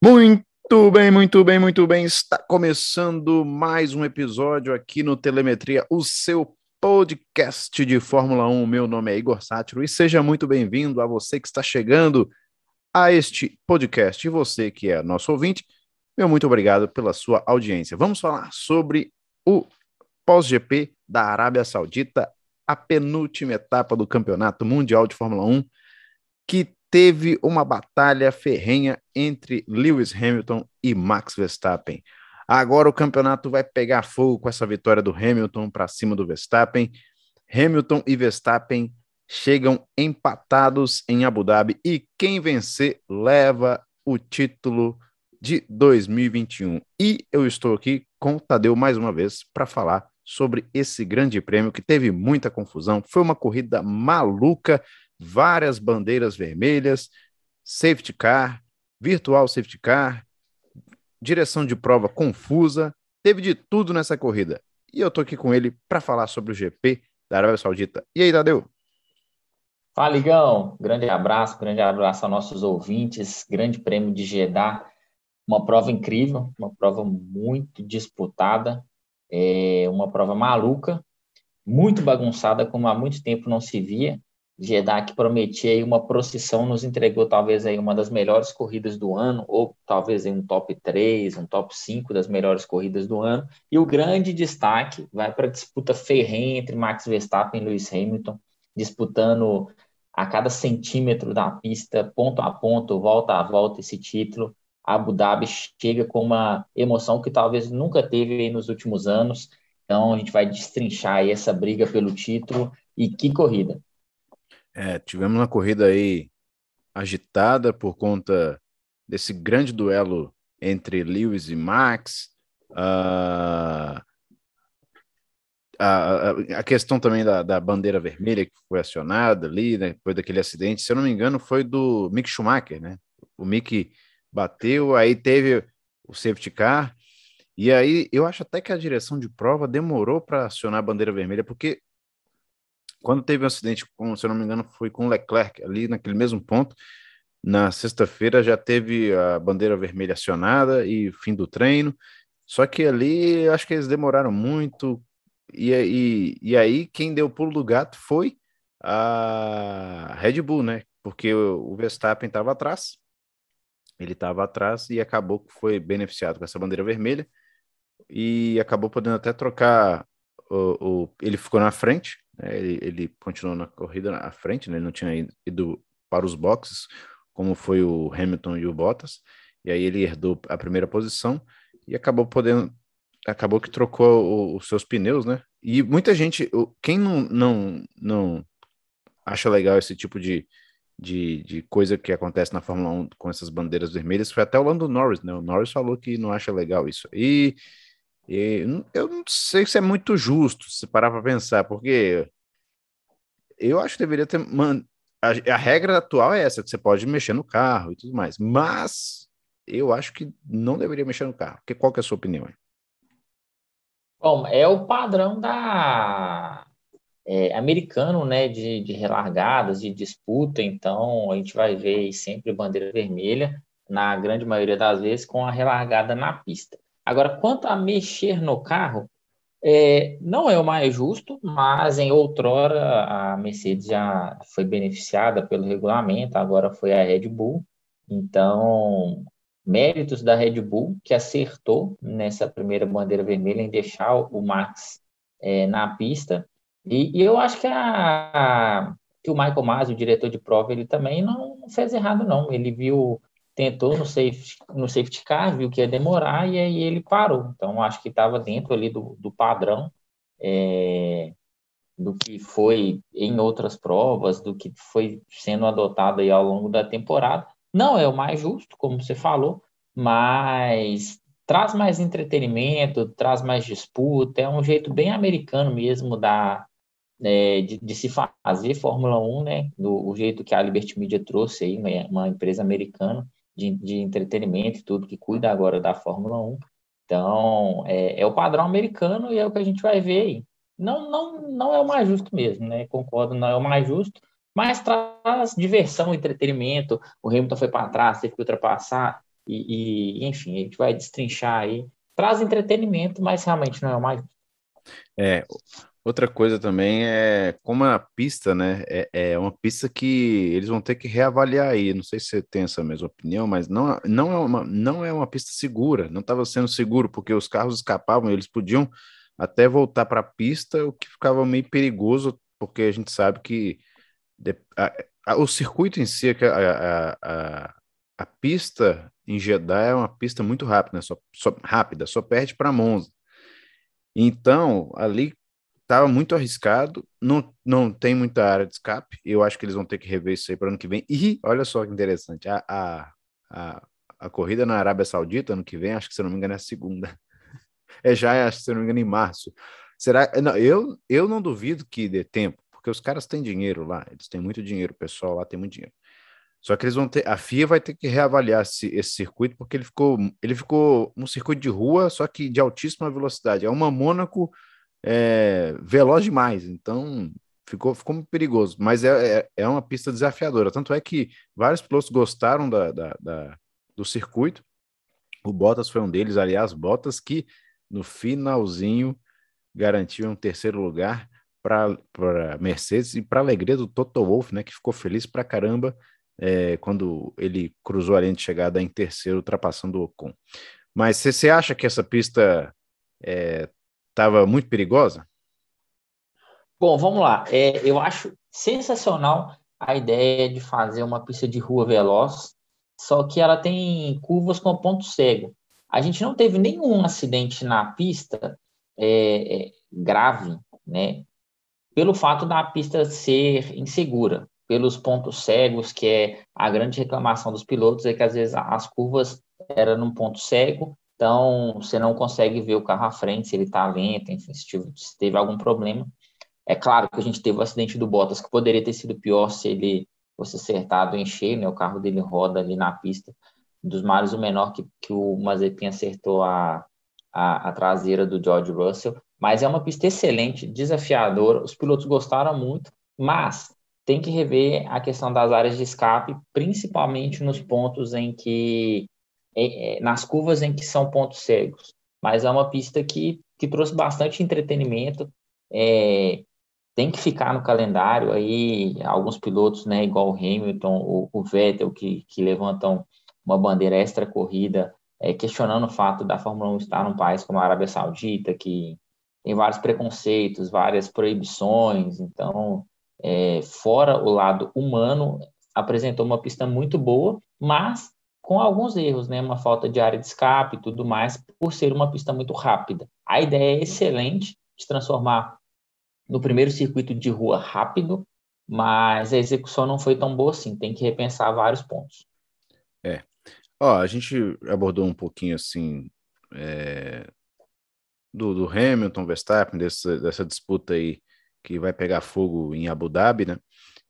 Muito bem, muito bem, muito bem. Está começando mais um episódio aqui no Telemetria, o seu podcast de Fórmula 1. Meu nome é Igor Sátiro e seja muito bem-vindo a você que está chegando a este podcast. E você que é nosso ouvinte, meu muito obrigado pela sua audiência. Vamos falar sobre o pós-GP da Arábia Saudita, a penúltima etapa do Campeonato Mundial de Fórmula 1, que teve uma batalha ferrenha entre Lewis Hamilton e Max Verstappen. Agora o campeonato vai pegar fogo com essa vitória do Hamilton para cima do Verstappen. Hamilton e Verstappen chegam empatados em Abu Dhabi e quem vencer leva o título de 2021. E eu estou aqui com o Tadeu mais uma vez para falar sobre esse grande prêmio que teve muita confusão. Foi uma corrida maluca várias bandeiras vermelhas, safety car, virtual safety car, direção de prova confusa, teve de tudo nessa corrida. E eu tô aqui com ele para falar sobre o GP da Arábia Saudita. E aí, Tadeu? Fala. Grande abraço, grande abraço aos nossos ouvintes. Grande prêmio de Jeddah. Uma prova incrível, uma prova muito disputada, é uma prova maluca, muito bagunçada, como há muito tempo não se via. Jeddah que prometia aí uma procissão, nos entregou talvez aí uma das melhores corridas do ano, ou talvez aí um top 3, um top 5 das melhores corridas do ano. E o grande destaque vai para a disputa ferrenha entre Max Verstappen e Lewis Hamilton, disputando a cada centímetro da pista, ponto a ponto, volta a volta esse título. Abu Dhabi chega com uma emoção que talvez nunca teve nos últimos anos. Então a gente vai destrinchar essa briga pelo título e que corrida. É, tivemos uma corrida aí agitada por conta desse grande duelo entre Lewis e Max. Uh, a, a, questão também da, da, bandeira vermelha que foi acionada ali, né, depois daquele acidente, se eu não me engano, foi do Mick Schumacher, né? O Mick bateu, aí teve o safety car, e aí eu acho até que a direção de prova demorou para acionar a bandeira vermelha, porque quando teve um acidente, com, se eu não me engano, foi com Leclerc, ali naquele mesmo ponto, na sexta-feira já teve a bandeira vermelha acionada e fim do treino. Só que ali acho que eles demoraram muito. E, e, e aí quem deu o pulo do gato foi a Red Bull, né? Porque o, o Verstappen estava atrás. Ele estava atrás e acabou que foi beneficiado com essa bandeira vermelha e acabou podendo até trocar o, o ele ficou na frente né? Ele, ele, continuou na corrida à frente, né? ele não tinha ido para os boxes, como foi o Hamilton e o Bottas, e aí ele herdou a primeira posição e acabou podendo, acabou que trocou o, os seus pneus, né? E muita gente, quem não, não, não acha legal esse tipo de, de, de, coisa que acontece na Fórmula 1 com essas bandeiras vermelhas foi até o Lando Norris, né? O Norris falou que não acha legal isso. E e eu não sei se é muito justo se parar para pensar, porque eu acho que deveria ter. Man... A, a, regra atual é essa, que você pode mexer no carro e tudo mais, mas eu acho que não deveria mexer no carro. Porque qual que é a sua opinião? Bom, é o padrão da é, americano, né, de, de relargadas, de disputa, então a gente vai ver sempre bandeira vermelha, na grande maioria das vezes, com a relargada na pista. Agora, quanto a mexer no carro, é, não é o mais justo, mas em outrora a Mercedes já foi beneficiada pelo regulamento, agora foi a Red Bull. Então, méritos da Red Bull, que acertou nessa primeira bandeira vermelha em deixar o Max é, na pista. E, e, eu acho que, a, que o Michael Masi, o diretor de prova, ele também não fez errado, não. Ele viu tentou no safety, no safety car, viu que ia demorar e aí ele parou. Então, acho que estava dentro ali do, do padrão é, do que foi em outras provas, do que foi sendo adotado aí ao longo da temporada. Não é o mais justo, como você falou, mas traz mais entretenimento, traz mais disputa, é um jeito bem americano mesmo da, é, de, de, se fazer Fórmula 1, né? Do o jeito que a Liberty Media trouxe aí, uma, uma empresa americana de, de entretenimento e tudo, que cuida agora da Fórmula 1. Então, é, é, o padrão americano e é o que a gente vai ver aí. Não, não, não é o mais justo mesmo, né? Concordo, não é o mais justo, mas traz diversão, entretenimento. O Hamilton foi para trás, teve que ultrapassar, e, e, enfim, a gente vai destrinchar aí. Traz entretenimento, mas realmente não é o mais. É, Outra coisa também é como a pista, né? É, é, uma pista que eles vão ter que reavaliar aí. Não sei se você tem essa mesma opinião, mas não, não, é, uma, não é uma pista segura. Não estava sendo seguro, porque os carros escapavam, eles podiam até voltar para a pista, o que ficava meio perigoso, porque a gente sabe que a, a, o circuito em si, a, a, a, pista em Jeddah é uma pista muito rápida, né? só, só rápida, só perde para Monza. Então, ali estava muito arriscado, não, não tem muita área de escape. Eu acho que eles vão ter que rever isso aí para ano que vem. E olha só que interessante, a, a, a, a, corrida na Arábia Saudita ano que vem, acho que se não me engano é segunda. É já, acho que se não me engano, em março. Será? Não, eu, eu não duvido que dê tempo, porque os caras têm dinheiro lá, eles têm muito dinheiro, o pessoal lá tem muito dinheiro. Só que eles vão ter, a FIA vai ter que reavaliar esse, esse circuito, porque ele ficou, ele ficou um circuito de rua, só que de altíssima velocidade. É uma Mônaco é, veloz demais, então ficou, ficou perigoso. Mas é, é, é, uma pista desafiadora. Tanto é que vários pilotos gostaram da, da, da, do circuito. O Bottas foi um deles, aliás, Bottas que no finalzinho garantiu um terceiro lugar para Mercedes e para alegria do Toto Wolff, né, que ficou feliz para caramba é, quando ele cruzou a linha de chegada em terceiro, ultrapassando o Ocon. Mas você acha que essa pista é, estava muito perigosa? Bom, vamos lá. É, eu acho sensacional a ideia de fazer uma pista de rua veloz, só que ela tem curvas com ponto cego. A gente não teve nenhum acidente na pista é, é grave, né? Pelo fato da pista ser insegura, pelos pontos cegos, que é a grande reclamação dos pilotos, é que às vezes as curvas eram num ponto cego então, você não consegue ver o carro à frente, se ele está lento, enfim, se, se teve algum problema. É claro que a gente teve o acidente do Bottas, que poderia ter sido pior se ele fosse acertado em cheio, né? O carro dele roda ali na pista. Dos males, o menor que, que o Mazepin acertou a, a, a traseira do George Russell. Mas é uma pista excelente, desafiadora. Os pilotos gostaram muito, mas tem que rever a questão das áreas de escape, principalmente nos pontos em que nas curvas em que são pontos cegos. Mas é uma pista que, que trouxe bastante entretenimento. É, tem que ficar no calendário aí alguns pilotos, né, igual o Hamilton, o, o Vettel, que, que levantam uma bandeira extra corrida, é, questionando o fato da Fórmula 1 estar num país como a Arábia Saudita, que tem vários preconceitos, várias proibições, então, é, fora o lado humano, apresentou uma pista muito boa, mas com alguns erros, né? Uma falta de área de escape e tudo mais, por ser uma pista muito rápida. A ideia é excelente de transformar no primeiro circuito de rua rápido, mas a execução não foi tão boa assim. Tem que repensar vários pontos. É. Ó, a gente abordou um pouquinho assim é, do, do, Hamilton, Verstappen, dessa, dessa disputa aí que vai pegar fogo em Abu Dhabi, né?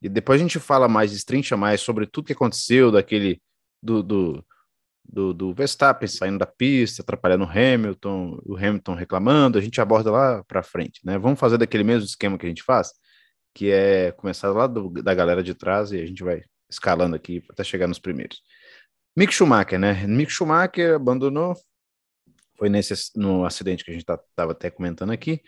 E depois a gente fala mais, destrincha mais sobre tudo que aconteceu, daquele do, do, do, do Verstappen saindo da pista, atrapalhando o Hamilton, o Hamilton reclamando, a gente aborda lá para frente, né? Vamos fazer daquele mesmo esquema que a gente faz, que é começar lá do, da galera de trás e a gente vai escalando aqui até chegar nos primeiros. Mick Schumacher, né? Mick Schumacher abandonou, foi nesse no acidente que a gente estava tá, até comentando aqui,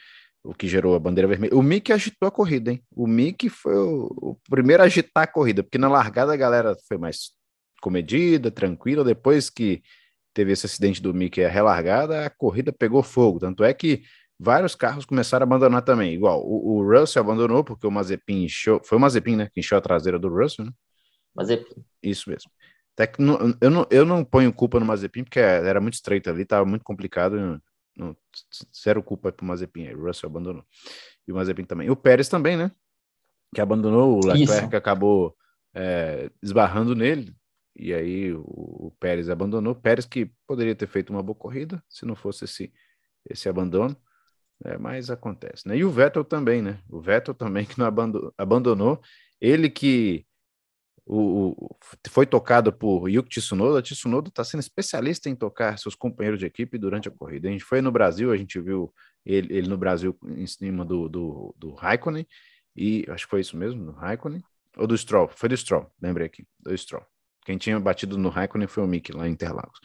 o que gerou a bandeira vermelha. O Mick agitou a corrida, hein? O Mick foi o, o primeiro a agitar a corrida, porque na largada a galera foi mais comedida, tranquila. Depois que teve esse acidente do Mickey, a relargada, a corrida pegou fogo. Tanto é que vários carros começaram a abandonar também. Igual, o, o Russell abandonou porque o Mazepin encheu. Foi o Mazepin, né? Que encheu a traseira do Russell, né? Mazepin. Isso mesmo. Até que não, eu, não, eu não ponho culpa no Mazepin, porque era muito estreito ali, estava muito complicado. Não, não, zero culpa para o Mazepin. O Russell abandonou. E o Mazepin também. O Pérez também, né? Que abandonou, o Leclerc Isso. acabou é, esbarrando nele, e aí o, o Pérez abandonou. Pérez que poderia ter feito uma boa corrida se não fosse esse, esse abandono, né? mas acontece. Né? E o Vettel também, né? O Vettel também que não abandonou, ele que o, o, foi tocado por Yuki Tsunoda. Tsunoda está sendo especialista em tocar seus companheiros de equipe durante a corrida. A gente foi no Brasil, a gente viu ele, ele no Brasil em cima do, do, do Raikkonen, e acho que foi isso mesmo, no Raikkonen, Ou do Stroll? Foi do Stroll, lembrei aqui, do Stroll. Quem tinha batido no Raikkonen foi o Mick lá em Interlagos.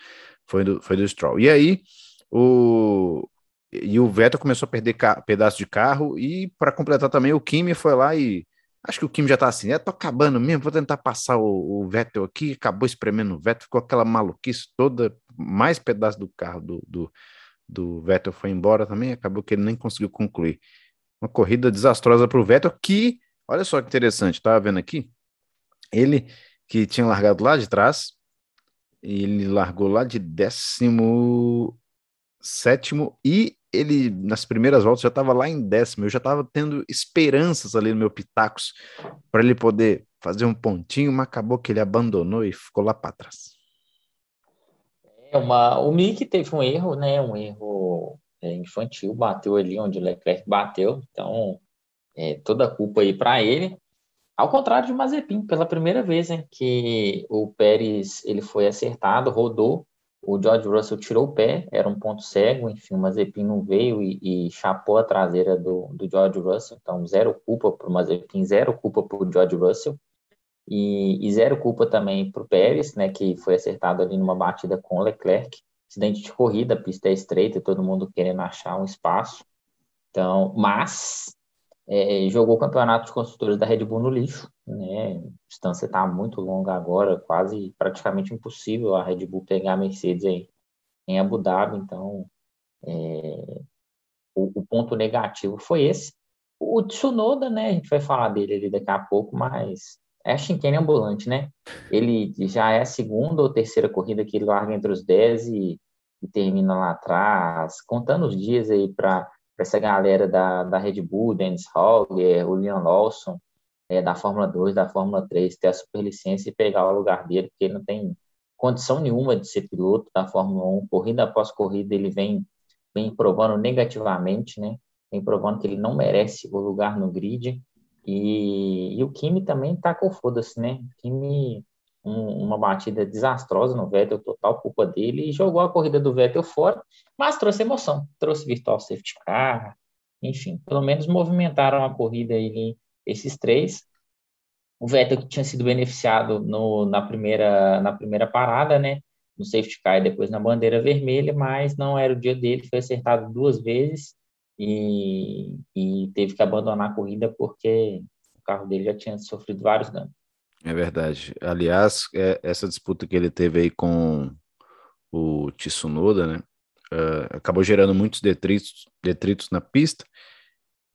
Foi do, foi do Stroll. E aí, o, e o Vettel começou a perder pedaço de carro e para completar também o Kimi foi lá e acho que o Kimi já tá assim, é, tô acabando mesmo, vou tentar passar o, o Vettel aqui, acabou espremendo o Vettel, ficou aquela maluquice toda, mais pedaço do carro do, do, do Vettel foi embora também, acabou que ele nem conseguiu concluir. Uma corrida desastrosa para o Vettel que, olha só que interessante, tava vendo aqui, ele que tinha largado lá de trás, ele largou lá de décimo sétimo e ele nas primeiras voltas já estava lá em décimo, eu já estava tendo esperanças ali no meu Pitacos para ele poder fazer um pontinho, mas acabou que ele abandonou e ficou lá para trás. É uma, o Mick teve um erro, né? Um erro é, infantil, bateu ali onde o Leclerc bateu, então é, toda a culpa aí para ele. Ao contrário de Mazepin, pela primeira vez, hein, que o Pérez ele foi acertado, rodou o George Russell tirou o pé, era um ponto cego, enfim, o Mazepin não veio e, e chapou a traseira do, do George Russell, então zero culpa para o Mazepin, zero culpa para o George Russell, e, e, zero culpa também para o Pérez, né, que foi acertado ali numa batida com o Leclerc, acidente de corrida, a pista é estreita, todo mundo querendo achar um espaço, então, mas é, jogou o campeonato de construtores da Red Bull no lixo, né? A distância está muito longa agora, quase praticamente impossível a Red Bull pegar a Mercedes aí em Abu Dhabi, então é, o, o, ponto negativo foi esse. O Tsunoda, né? A gente vai falar dele ali daqui a pouco, mas é chinquene ambulante, né? Ele já é a segunda ou terceira corrida que ele larga entre os 10 e, e termina lá atrás, contando os dias aí para essa galera da, da Red Bull, Dennis Hogger, o Leon Lawson, é, da Fórmula 2, da Fórmula 3, ter a superlicença e pegar o lugar dele, porque ele não tem condição nenhuma de ser piloto da Fórmula 1. Corrida após corrida, ele vem, vem provando negativamente, né? Vem provando que ele não merece o lugar no grid. E, e o Kimi também tá com foda-se, né? O Kimi um, uma batida desastrosa no Vettel, total culpa dele, e jogou a corrida do Vettel fora, mas trouxe emoção, trouxe virtual safety car, enfim, pelo menos movimentaram a corrida aí, esses três. O Vettel que tinha sido beneficiado no, na, primeira, na primeira parada, né? No safety car e depois na bandeira vermelha, mas não era o dia dele, foi acertado duas vezes e, e teve que abandonar a corrida porque o carro dele já tinha sofrido vários danos. É verdade. Aliás, é, essa disputa que ele teve aí com o Tsunoda, né? Uh, acabou gerando muitos detritos, detritos na pista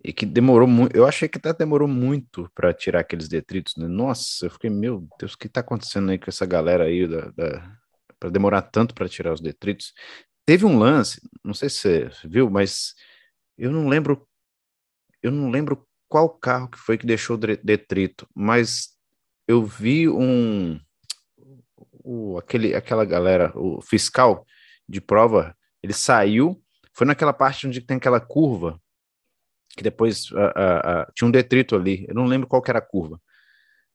e que demorou muito. Eu achei que até demorou muito para tirar aqueles detritos. Né? Nossa, eu fiquei, meu Deus, o que está acontecendo aí com essa galera aí da, da para demorar tanto para tirar os detritos? Teve um lance, não sei se você viu, mas eu não lembro, eu não lembro qual carro que foi que deixou detrito, mas eu vi um o, aquele, aquela galera, o fiscal de prova, ele saiu, foi naquela parte onde tem aquela curva, que depois tinha um detrito ali, eu não lembro qual era a curva,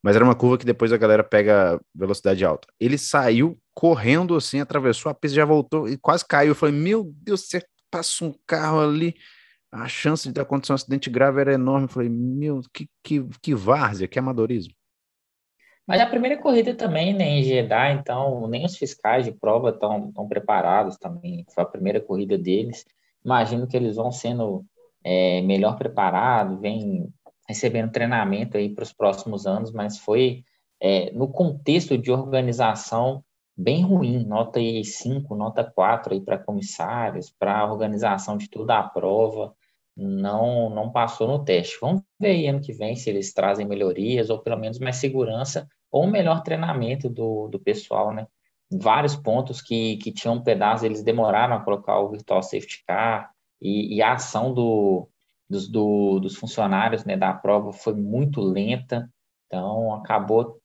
mas era uma curva que depois a galera pega velocidade alta. Ele saiu correndo assim, atravessou a pista, já voltou e quase caiu. Eu falei, meu Deus, você passa um carro ali, a chance de acontecer um acidente grave era enorme. Eu falei, meu, que, que, que várzea, que amadorismo. Mas a primeira corrida também, né, em Jeddah, então nem os fiscais de prova estão tão preparados também. Foi a primeira corrida deles. Imagino que eles vão sendo é, melhor preparados, vem recebendo treinamento aí para os próximos anos, mas foi é, no contexto de organização bem ruim, nota aí 5, nota 4 aí para comissários, para organização de toda a prova não, não passou no teste. Vamos ver aí ano que vem se eles trazem melhorias ou pelo menos mais segurança ou melhor treinamento do, do pessoal, né? Vários pontos que, que tinham um pedaço, eles demoraram a colocar o Virtual Safety Car e, e a ação do, dos, do, dos funcionários né, da prova foi muito lenta, então acabou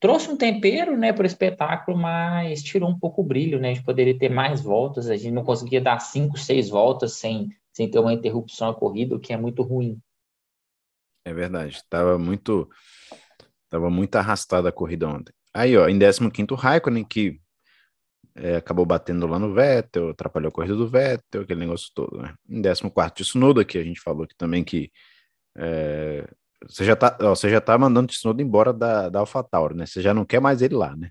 trouxe um tempero, né, para o espetáculo, mas tirou um pouco o brilho, né, de poderia ter mais voltas, a gente não conseguia dar cinco, seis voltas sem sem ter uma interrupção à corrida, o que é muito ruim. É verdade, estava muito tava muito arrastada a corrida ontem. Aí, ó, em 15º Raikkonen, que é, acabou batendo lá no Vettel, atrapalhou a corrida do Vettel, aquele negócio todo, né? Em 14º Tsunoda, que a gente falou que também que é, você já tá, ó, você já tá mandando o Tsunoda embora da, da AlphaTauri, né? Você já não quer mais ele lá, né?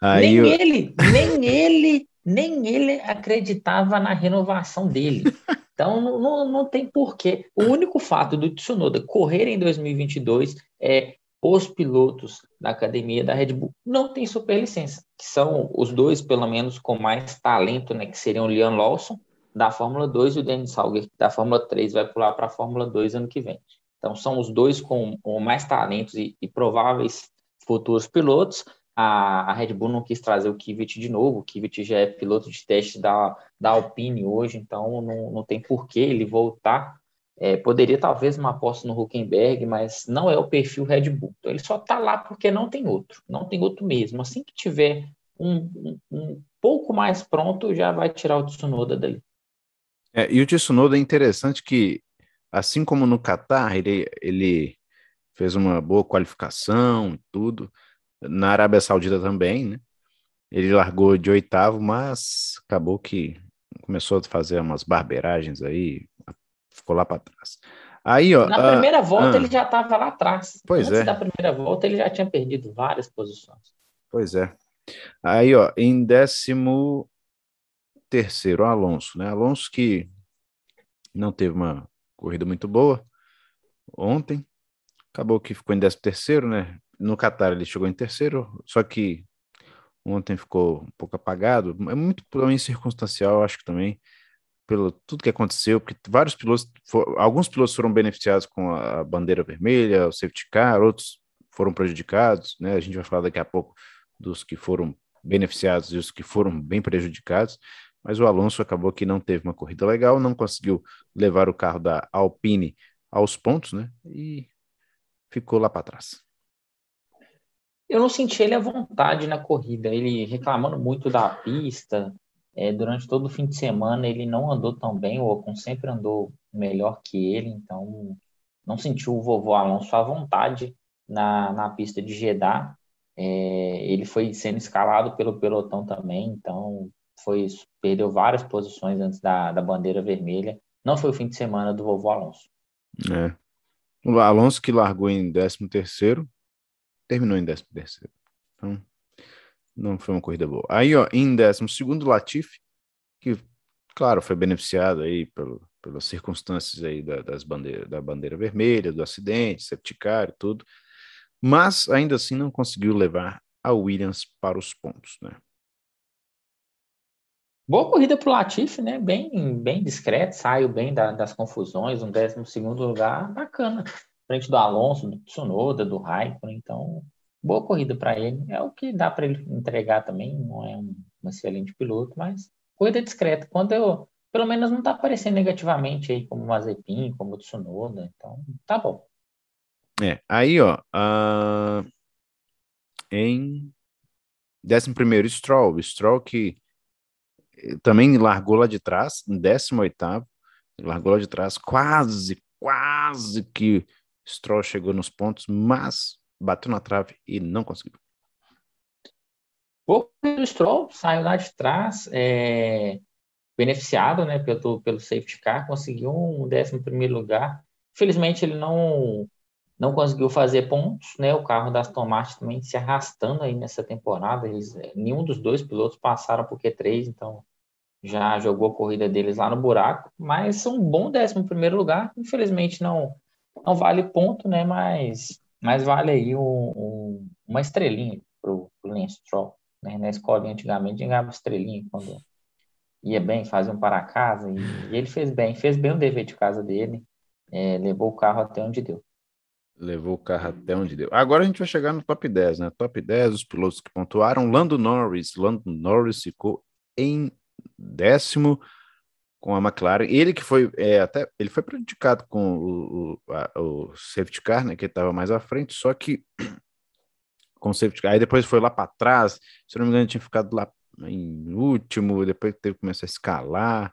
Aí nem eu... ele, nem ele, nem ele acreditava na renovação dele. Então não, não, não tem porquê. O único fato do Tsunoda correr em 2022 é os pilotos da academia da Red Bull não têm superlicença, que são os dois, pelo menos, com mais talento, né? Que seriam o Liam Lawson, da Fórmula 2, e o Dennis Salger, da Fórmula 3, vai pular para a Fórmula 2 ano que vem. Então, são os dois com, com mais talentos e, e, prováveis futuros pilotos. A, a, Red Bull não quis trazer o Kvyat de novo, o Kvyat já é piloto de teste da, da Alpine hoje, então não, não tem por que ele voltar. É, poderia talvez uma aposta no Huckenberg, mas não é o perfil Red Bull. Então, ele só está lá porque não tem outro, não tem outro mesmo. Assim que tiver um, um, um pouco mais pronto, já vai tirar o Tsunoda dali. É, e o Tsunoda é interessante que assim como no Catar, ele, ele fez uma boa qualificação e tudo. Na Arábia Saudita também, né? Ele largou de oitavo, mas acabou que começou a fazer umas barberagens aí, ficou lá para trás. Aí, ó, Na primeira volta ah, ele já estava lá atrás. Pois Antes é. da primeira volta ele já tinha perdido várias posições. Pois é. Aí, ó, em décimo terceiro, Alonso, né? Alonso que não teve uma corrida muito boa ontem. Acabou que ficou em 13 terceiro, né? No Qatar ele chegou em terceiro, só que ontem ficou um pouco apagado. É muito também circunstancial, acho que também, pelo tudo que aconteceu, porque vários pilotos, alguns pilotos foram beneficiados com a bandeira vermelha, o safety car, outros foram prejudicados, né? A gente vai falar daqui a pouco dos que foram beneficiados e os que foram bem prejudicados mas o Alonso acabou que não teve uma corrida legal, não conseguiu levar o carro da Alpine aos pontos, né? E ficou lá para trás. Eu não senti ele à vontade na corrida, ele reclamando muito da pista. É, durante todo o fim de semana ele não andou tão bem, o Ocon sempre andou melhor que ele, então não sentiu o vovô Alonso à vontade na, na pista de Jeddah. É, ele foi sendo escalado pelo pelotão também, então foi perdeu várias posições antes da, da bandeira vermelha. Não foi o fim de semana do vovô Alonso. É. O Alonso que largou em 13 terceiro, terminou em 13 terceiro. Então, não foi uma corrida boa. Aí, ó, em 12 segundo, Latifi, que, claro, foi beneficiado aí pelo, pelas circunstâncias aí da, das bandeiras, da bandeira vermelha, do acidente, septicar e tudo, mas ainda assim não conseguiu levar a Williams para os pontos, né? Boa corrida para o Latifi, né? Bem, bem discreto, saiu bem da, das confusões, um 12 lugar bacana. Frente do Alonso, do Tsunoda, do Raikkonen, então boa corrida para ele. É o que dá para ele entregar também, não é um, um, excelente piloto, mas corrida discreta. Quando eu, pelo menos não está aparecendo negativamente aí, como o Mazepin, como o Tsunoda, então tá bom. É, aí ó, uh, em 11 primeiro Stroll, Stroll que também largou lá de trás, em 18º, largou lá de trás, quase, quase que Stroll chegou nos pontos, mas bateu na trave e não conseguiu. O Stroll saiu lá de trás, é, beneficiado né, pelo, pelo safety car, conseguiu um 11 lugar. Infelizmente, ele não não conseguiu fazer pontos, né? O carro das Aston Martin também se arrastando aí nessa temporada. Eles, nenhum dos dois pilotos passaram por Q3, então já jogou a corrida deles lá no buraco, mas um bom 11 primeiro lugar. Infelizmente não não vale ponto, né? Mas mas vale aí um, um, uma estrelinha pro, pro Lance Stroll. Né? Na escola antigamente ganhava estrelinha quando ia bem, fazia um para casa e, e ele fez bem, fez bem o dever de casa dele, é, levou o carro até onde deu. Levou o carro até onde deu. Agora a gente vai chegar no top 10, né? Top 10, os pilotos que pontuaram. Lando Norris. Lando Norris ficou em décimo com a McLaren. Ele que foi é, até ele foi prejudicado com o, o, a, o safety car, né? Que estava mais à frente, só que com o safety car. Aí depois foi lá para trás. Se não me engano, tinha ficado lá em último. Depois teve que começar a escalar.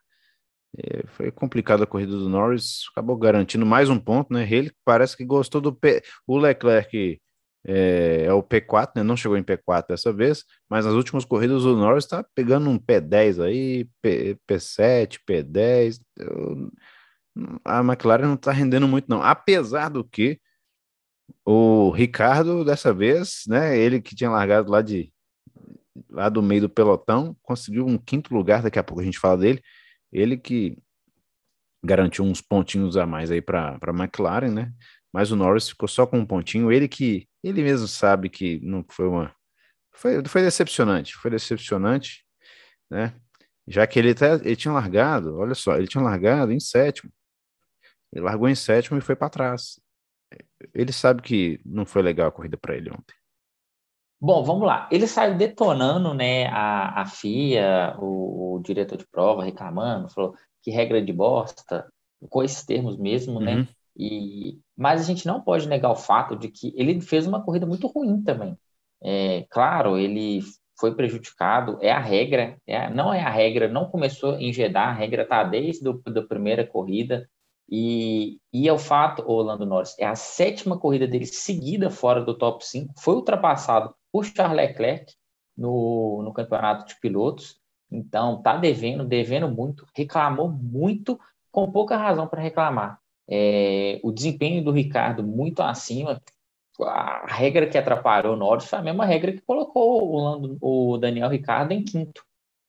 É, foi complicada a corrida do Norris, acabou garantindo mais um ponto, né? Ele parece que gostou do P... o Leclerc é, é, o P4, né? Não chegou em P4 dessa vez, mas nas últimas corridas o Norris está pegando um P10 aí, P, P7, P10. Eu... a McLaren não está rendendo muito, não. Apesar do que O Ricardo, dessa vez, né? Ele que tinha largado lá de lá do meio do pelotão, conseguiu um quinto lugar, daqui a pouco a gente fala dele. Ele que garantiu uns pontinhos a mais aí para a McLaren, né? Mas o Norris ficou só com um pontinho. Ele que ele mesmo sabe que não foi uma foi, foi decepcionante, foi decepcionante, né? Já que ele, até, ele tinha largado, olha só, ele tinha largado em sétimo. Ele largou em sétimo e foi para trás. Ele sabe que não foi legal a corrida para ele ontem. Bom, vamos lá. Ele saiu detonando, né, a, a FIA, o, o diretor de prova reclamando, falou que regra de bosta, com esses termos mesmo, né? uhum. né? E, mas a gente não pode negar o fato de que ele fez uma corrida muito ruim também. É, claro, ele foi prejudicado, é a regra, é, não é a regra, não começou em Jeddah, a regra está desde a primeira corrida, e, e é o fato, Orlando Norris, é a sétima corrida dele seguida fora do top 5, foi ultrapassado por Charles Leclerc no, no campeonato de pilotos, então tá devendo, devendo muito, reclamou muito, com pouca razão para reclamar. É, o desempenho do Ricardo muito acima, a regra que atrapalhou o Norris foi a mesma regra que colocou o, Lando, o Daniel Ricardo em quinto.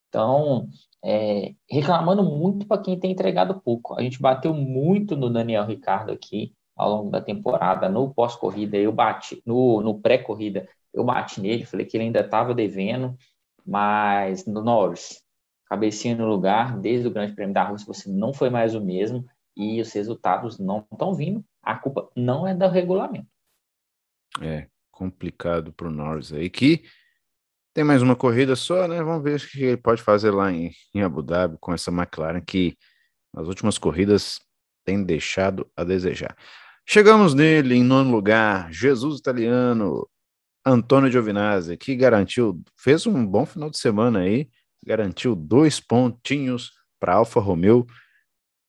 Então, é, reclamando muito para quem tem entregado pouco. A gente bateu muito no Daniel Ricardo aqui ao longo da temporada. No pós-corrida, eu bati, no, no pré-corrida, eu bati nele, falei que ele ainda estava devendo, mas no Norris, cabecinha no lugar, desde o Grande Prêmio da Rússia, você não foi mais o mesmo e os resultados não estão vindo. A culpa não é do regulamento. É complicado para o Norris aí, que tem mais uma corrida só, né? Vamos ver o que ele pode fazer lá em, em Abu Dhabi com essa McLaren, que nas últimas corridas tem deixado a desejar. Chegamos nele em nono lugar, Jesus Italiano, Antônio Giovinazzi, que garantiu, fez um bom final de semana aí, garantiu dois pontinhos para Alfa Romeo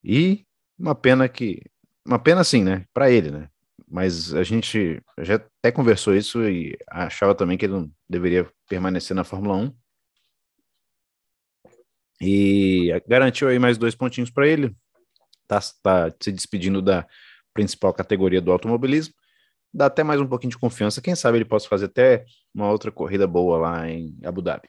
e uma pena que, uma pena sim, né? Para ele, né? mas a gente já até conversou isso e achava também que ele não deveria permanecer na Fórmula 1. E garantiu aí mais dois pontinhos para ele. Tá, tá se despedindo da principal categoria do automobilismo. Dá até mais um pouquinho de confiança. Quem sabe ele possa fazer até uma outra corrida boa lá em Abu Dhabi.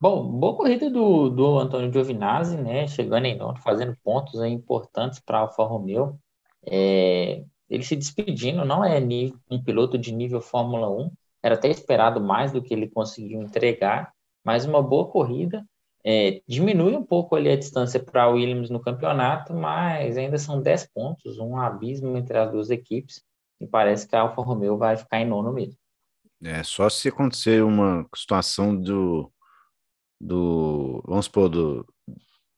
Bom, boa corrida do, do Antônio Giovinazzi, né? Chegando em nono, fazendo pontos importantes para a Alfa Romeo. É, ele se despedindo, não é nível, um piloto de nível Fórmula 1, era até esperado mais do que ele conseguiu entregar, mas uma boa corrida. É, diminui um pouco ali a distância para Williams no campeonato, mas ainda são 10 pontos, um abismo entre as duas equipes, e parece que a Alfa Romeo vai ficar em nono mesmo. É, só se acontecer uma situação do, do vamos supor, do,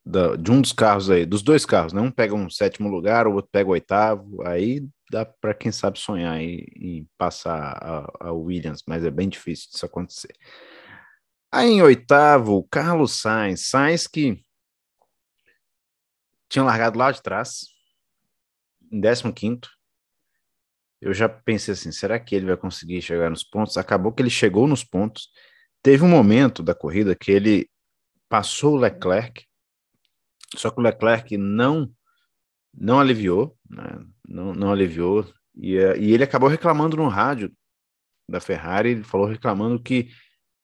da, de um dos carros aí, dos dois carros, né? Um pega um sétimo lugar, o outro pega o oitavo, aí dá para quem sabe sonhar em, passar a, a, Williams, mas é bem difícil disso acontecer. Aí em oitavo, Carlos Sainz, Sainz que tinha largado lá de trás, em décimo quinto. Eu já pensei assim, será que ele vai conseguir chegar nos pontos? Acabou que ele chegou nos pontos. Teve um momento da corrida que ele passou o Leclerc, só que o Leclerc não não aliviou, né? não, não aliviou, e, eh, e ele acabou reclamando no rádio da Ferrari, ele falou reclamando que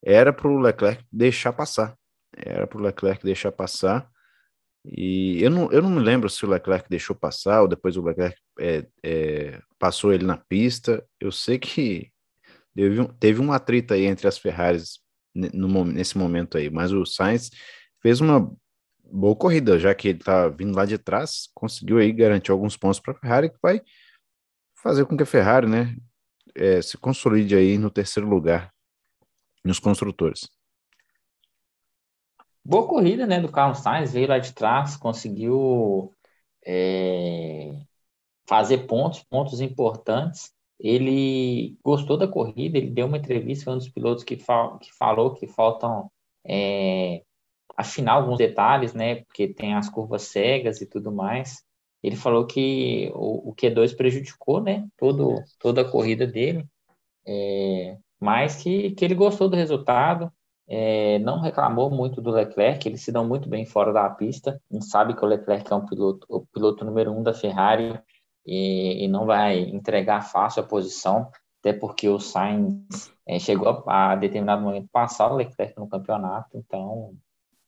era para o Leclerc deixar passar, era para o Leclerc deixar passar, e eu não, eu não me lembro se o Leclerc deixou passar ou depois o Leclerc é, é, passou ele na pista. Eu sei que teve um, teve um atrito aí entre as Ferraris no, nesse momento aí, mas o Sainz fez uma boa corrida, já que ele tá vindo lá de trás, conseguiu aí garantir alguns pontos para a Ferrari, que vai fazer com que a Ferrari, né, é, se consolide aí no terceiro lugar nos construtores. Boa corrida, né, do Carlos Sainz, veio lá de trás, conseguiu é, fazer pontos, pontos importantes. Ele gostou da corrida, ele deu uma entrevista, foi um dos pilotos que, fal que falou que faltam é, afinar alguns detalhes, né? Porque tem as curvas cegas e tudo mais. Ele falou que o, o Q2 prejudicou, né? Todo, toda a corrida dele, é, mas que, que ele gostou do resultado. É, não reclamou muito do Leclerc, eles se dão muito bem fora da pista. A gente sabe que o Leclerc é um piloto, o piloto número um da Ferrari, e, e não vai entregar fácil a posição, até porque o Sainz é, chegou a, a, determinado momento passar o Leclerc no campeonato, então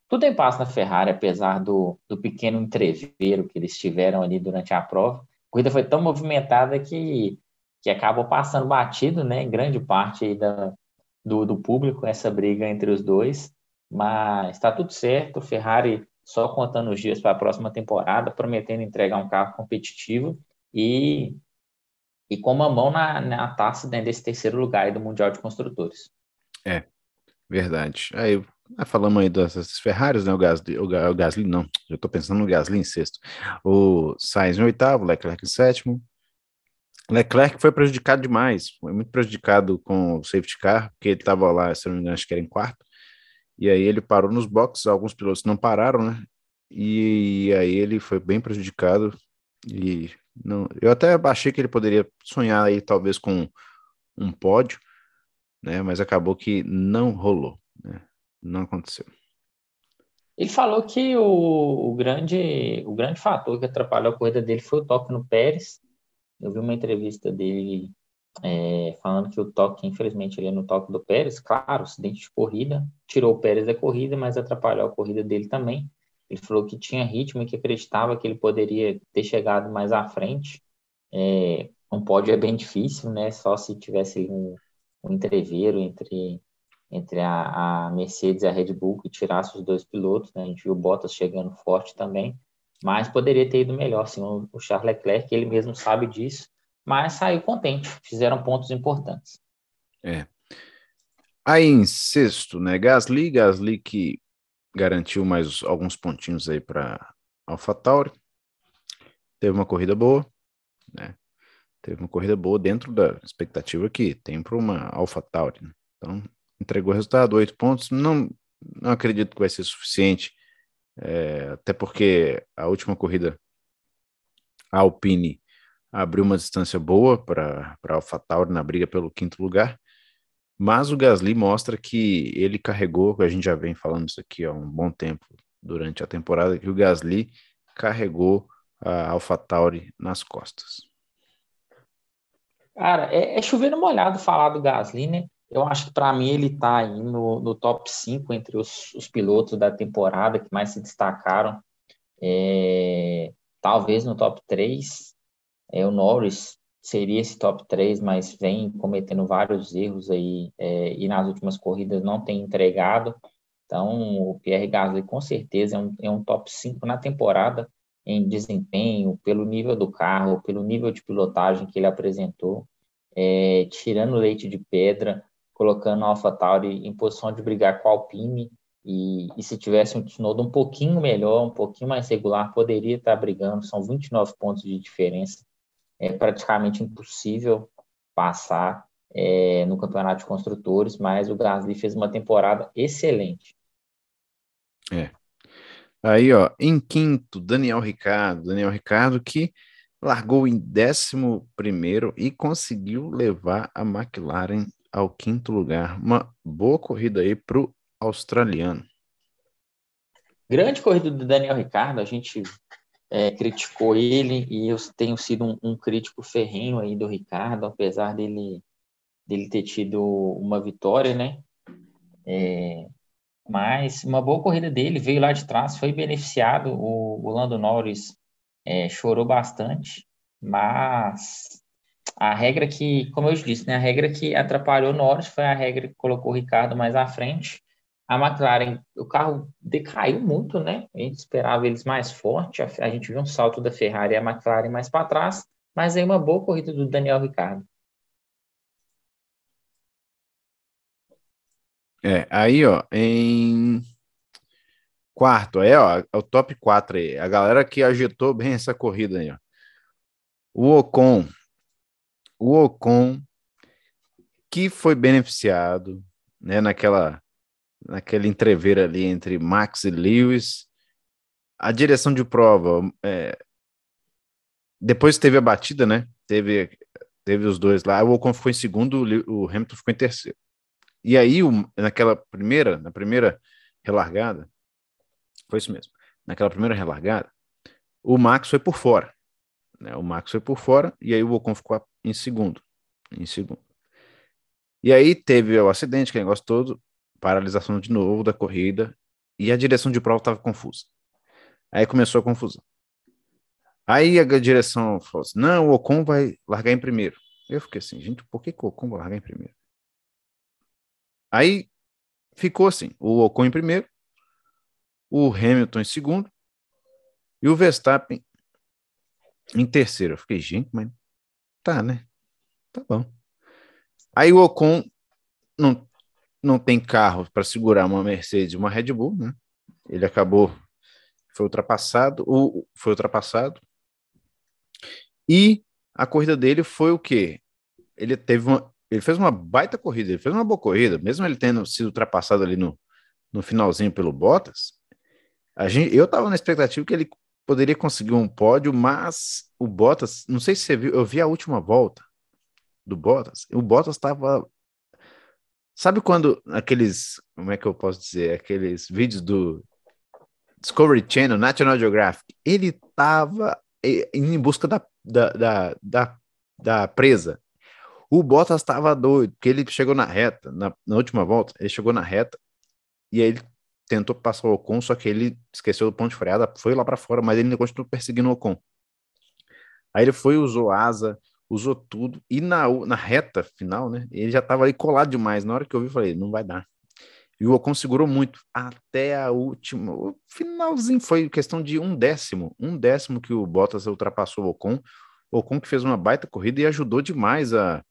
tudo em paz na Ferrari, apesar do, do pequeno entreveiro que eles tiveram ali durante a prova. A corrida foi tão movimentada que, que acabou passando batido, né? Grande parte aí da, do, do público, essa briga entre os dois. Mas está tudo certo. Ferrari só contando os dias para a próxima temporada, prometendo entregar um carro competitivo e, e com uma mão na, na taça dentro desse terceiro lugar do Mundial de Construtores. É, verdade. Aí falamos aí dessas Ferraris, né? O Gasly, o, o Gasly não, já estou pensando no Gasly em sexto. O Sainz em oitavo, Leclerc em sétimo. Leclerc foi prejudicado demais, foi muito prejudicado com o safety car, porque ele estava lá, se não me engano, acho que era em quarto. E aí ele parou nos boxes, alguns pilotos não pararam, né? E aí ele foi bem prejudicado. E não, eu até achei que ele poderia sonhar aí talvez com um pódio, né? Mas acabou que não rolou, né? Não aconteceu. Ele falou que o, o, grande, o grande fator que atrapalhou a corrida dele foi o toque no Pérez. Eu vi uma entrevista dele é, falando que o toque, infelizmente, ele é no toque do Pérez, claro, acidente de corrida, tirou o Pérez da corrida, mas atrapalhou a corrida dele também. Ele falou que tinha ritmo e que acreditava que ele poderia ter chegado mais à frente. É, um pódio é bem difícil, né? Só se tivesse um, um entreveiro entre, entre a, a, Mercedes e a Red Bull que tirasse os dois pilotos, né? A gente viu o Bottas chegando forte também, mas poderia ter ido melhor, sim. O, Charles Leclerc, ele mesmo sabe disso, mas saiu contente, fizeram pontos importantes. É. Aí em sexto, né? Gasly, Gasly que garantiu mais alguns pontinhos aí para AlphaTauri. Teve uma corrida boa, né? Teve uma corrida boa dentro da expectativa que tem para uma AlphaTauri. Né? Então, entregou resultado, oito pontos. Não, não acredito que vai ser suficiente, é, até porque a última corrida, a Alpine abriu uma distância boa para a AlphaTauri na briga pelo quinto lugar. Mas o Gasly mostra que ele carregou, a gente já vem falando isso aqui há um bom tempo durante a temporada, que o Gasly carregou a AlphaTauri nas costas. Cara, é, é chovendo molhado falar do Gasly, né? Eu acho que para mim ele está aí no, no, top 5 entre os, os, pilotos da temporada que mais se destacaram. É, talvez no top 3. É, o Norris seria esse top 3, mas vem cometendo vários erros aí é, e nas últimas corridas não tem entregado. Então, o Pierre Gasly com certeza é um, é um top 5 na temporada em desempenho, pelo nível do carro, pelo nível de pilotagem que ele apresentou, é, tirando leite de pedra, colocando a AlphaTauri em posição de brigar com a Alpine, e, e se tivesse um Tsunoda um pouquinho melhor, um pouquinho mais regular, poderia estar brigando, são 29 pontos de diferença é praticamente impossível passar é, no campeonato de construtores, mas o Gasly fez uma temporada excelente. É. Aí, ó, em quinto, Daniel Ricardo. Daniel Ricardo que largou em décimo primeiro e conseguiu levar a McLaren ao quinto lugar. Uma boa corrida aí para o australiano. Grande corrida do Daniel Ricardo. A gente é, criticou ele e eu tenho sido um, um, crítico ferrenho aí do Ricardo, apesar dele, dele ter tido uma vitória, né? É, mas uma boa corrida dele, veio lá de trás, foi beneficiado. O, o Lando Norris é, chorou bastante, mas a regra que, como eu disse, né, a regra que atrapalhou o Norris foi a regra que colocou o Ricardo mais à frente a McLaren, o carro decaiu muito, né? A gente esperava eles mais forte, a, a gente viu um salto da Ferrari e a McLaren mais para trás, mas aí uma boa corrida do Daniel Ricciardo. É, aí, ó, em quarto, aí, ó, é o top 4 aí, a galera que agitou bem essa corrida aí, ó. O Ocon, o Ocon que foi beneficiado, né, naquela naquele entrever ali entre Max e Lewis. A direção de prova, é, depois teve a batida, né? Teve, teve os dois lá. O Ocon ficou em segundo, o Hamilton ficou em terceiro. E aí, naquela primeira, na primeira relargada, foi isso mesmo. Naquela primeira relargada, o Max foi por fora. Né? O Max foi por fora e aí o Ocon ficou em segundo. Em segundo. E aí teve o acidente, que negócio todo, paralisação de novo da corrida e a direção de prova estava confusa. Aí começou a confusão. Aí a direção falou assim: não, o Ocon vai largar em primeiro. Eu fiquei assim, gente, por que, que o Ocon vai largar em primeiro? Aí ficou assim: o Ocon em primeiro, o Hamilton em segundo e o Verstappen em terceiro. Eu fiquei, gente, mas tá, né? Tá bom. Aí o Ocon não, não tem carro para segurar uma Mercedes uma Red Bull, né? Ele acabou, foi ultrapassado, o, foi ultrapassado. E a corrida dele foi o quê? Ele teve uma, ele fez uma baita corrida, ele fez uma boa corrida, mesmo ele tendo sido ultrapassado ali no, no finalzinho pelo Bottas. A gente, eu estava na expectativa que ele poderia conseguir um pódio, mas o Bottas, não sei se você viu, eu vi a última volta do Bottas. O Bottas estava Sabe quando aqueles, como é que eu posso dizer, aqueles vídeos do Discovery Channel, National Geographic, ele estava em busca da, da, da, da, da presa. O Bottas estava doido, porque ele chegou na reta, na, na, última volta, ele chegou na reta e aí ele tentou passar o Ocon, só que ele esqueceu do ponto de freada, foi lá para fora, mas ele continuou perseguindo o Ocon. Aí ele foi, usou asa, usou tudo, e na, na reta final, né, ele já estava ali colado demais. Na hora que eu vi, falei, não vai dar. E o Ocon segurou muito até a última. O finalzinho foi questão de um décimo. Um décimo que o Bottas ultrapassou o Ocon. O Ocon que fez uma baita corrida e ajudou demais a,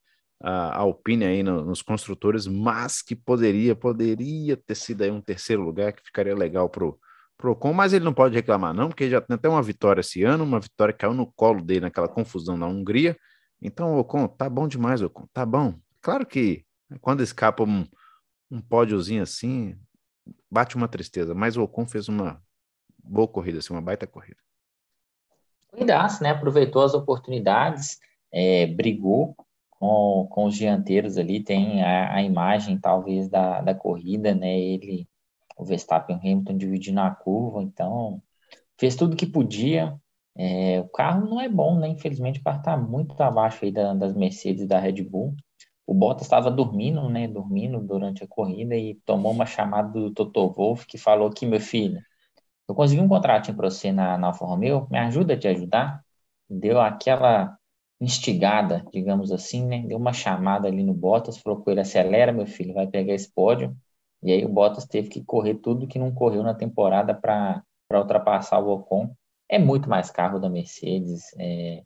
a, Alpine aí no, nos construtores, mas que poderia, poderia ter sido aí um terceiro lugar que ficaria legal pro, pro Ocon, mas ele não pode reclamar não, porque já tem até uma vitória esse ano, uma vitória que caiu no colo dele naquela confusão na Hungria, então, Ocon, tá bom demais, Ocon, tá bom. Claro que quando escapa um, um pódiozinho assim, bate uma tristeza, mas o Ocon fez uma boa corrida, assim, uma baita corrida. Corridaço, né? Aproveitou as oportunidades, é, brigou com, com os dianteiros ali, tem a, a imagem talvez da, da corrida, né? Ele, o Verstappen e o Hamilton dividindo a curva, então fez tudo que podia, é, o carro não é bom, né? Infelizmente o carro está muito abaixo aí da, das Mercedes e da Red Bull. O Bottas estava dormindo, né? Dormindo durante a corrida e tomou uma chamada do Toto Wolff que falou que, meu filho, eu consegui um contratinho para você na, na Alfa Romeo, me ajuda a te ajudar? Deu aquela instigada, digamos assim, né? Deu uma chamada ali no Bottas, falou com ele, acelera, meu filho, vai pegar esse pódio. E aí o Bottas teve que correr tudo que não correu na temporada para ultrapassar o Ocon é muito mais carro da Mercedes, é,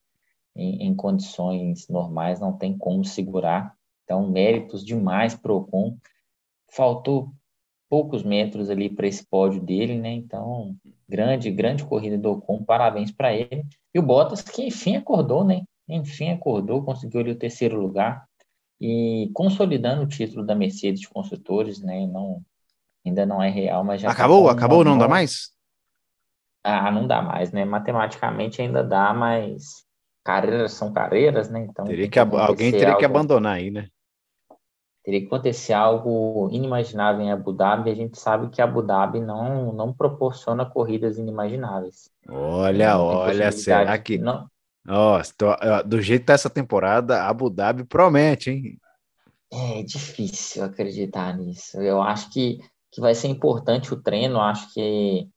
em, em, condições normais, não tem como segurar. Então, méritos demais para o Ocon. Faltou poucos metros ali para esse pódio dele, né? Então, grande, grande corrida do Ocon, parabéns para ele. E o Bottas, que enfim acordou, né? Enfim acordou, conseguiu ali o terceiro lugar e consolidando o título da Mercedes de construtores, né? Não, ainda não é real, mas já acabou, tá acabou, não dá mais? Ah, não dá mais, né? Matematicamente ainda dá, mas carreiras são carreiras, né? Então teria que, alguém teria algo... que abandonar aí, né? Teria que acontecer algo inimaginável em Abu Dhabi. A gente sabe que Abu Dhabi não, não proporciona corridas inimagináveis. Olha, olha, será que. Não... Oh, do jeito que tá essa temporada, Abu Dhabi promete, hein? É difícil acreditar nisso. Eu acho que, que vai ser importante o treino. Acho que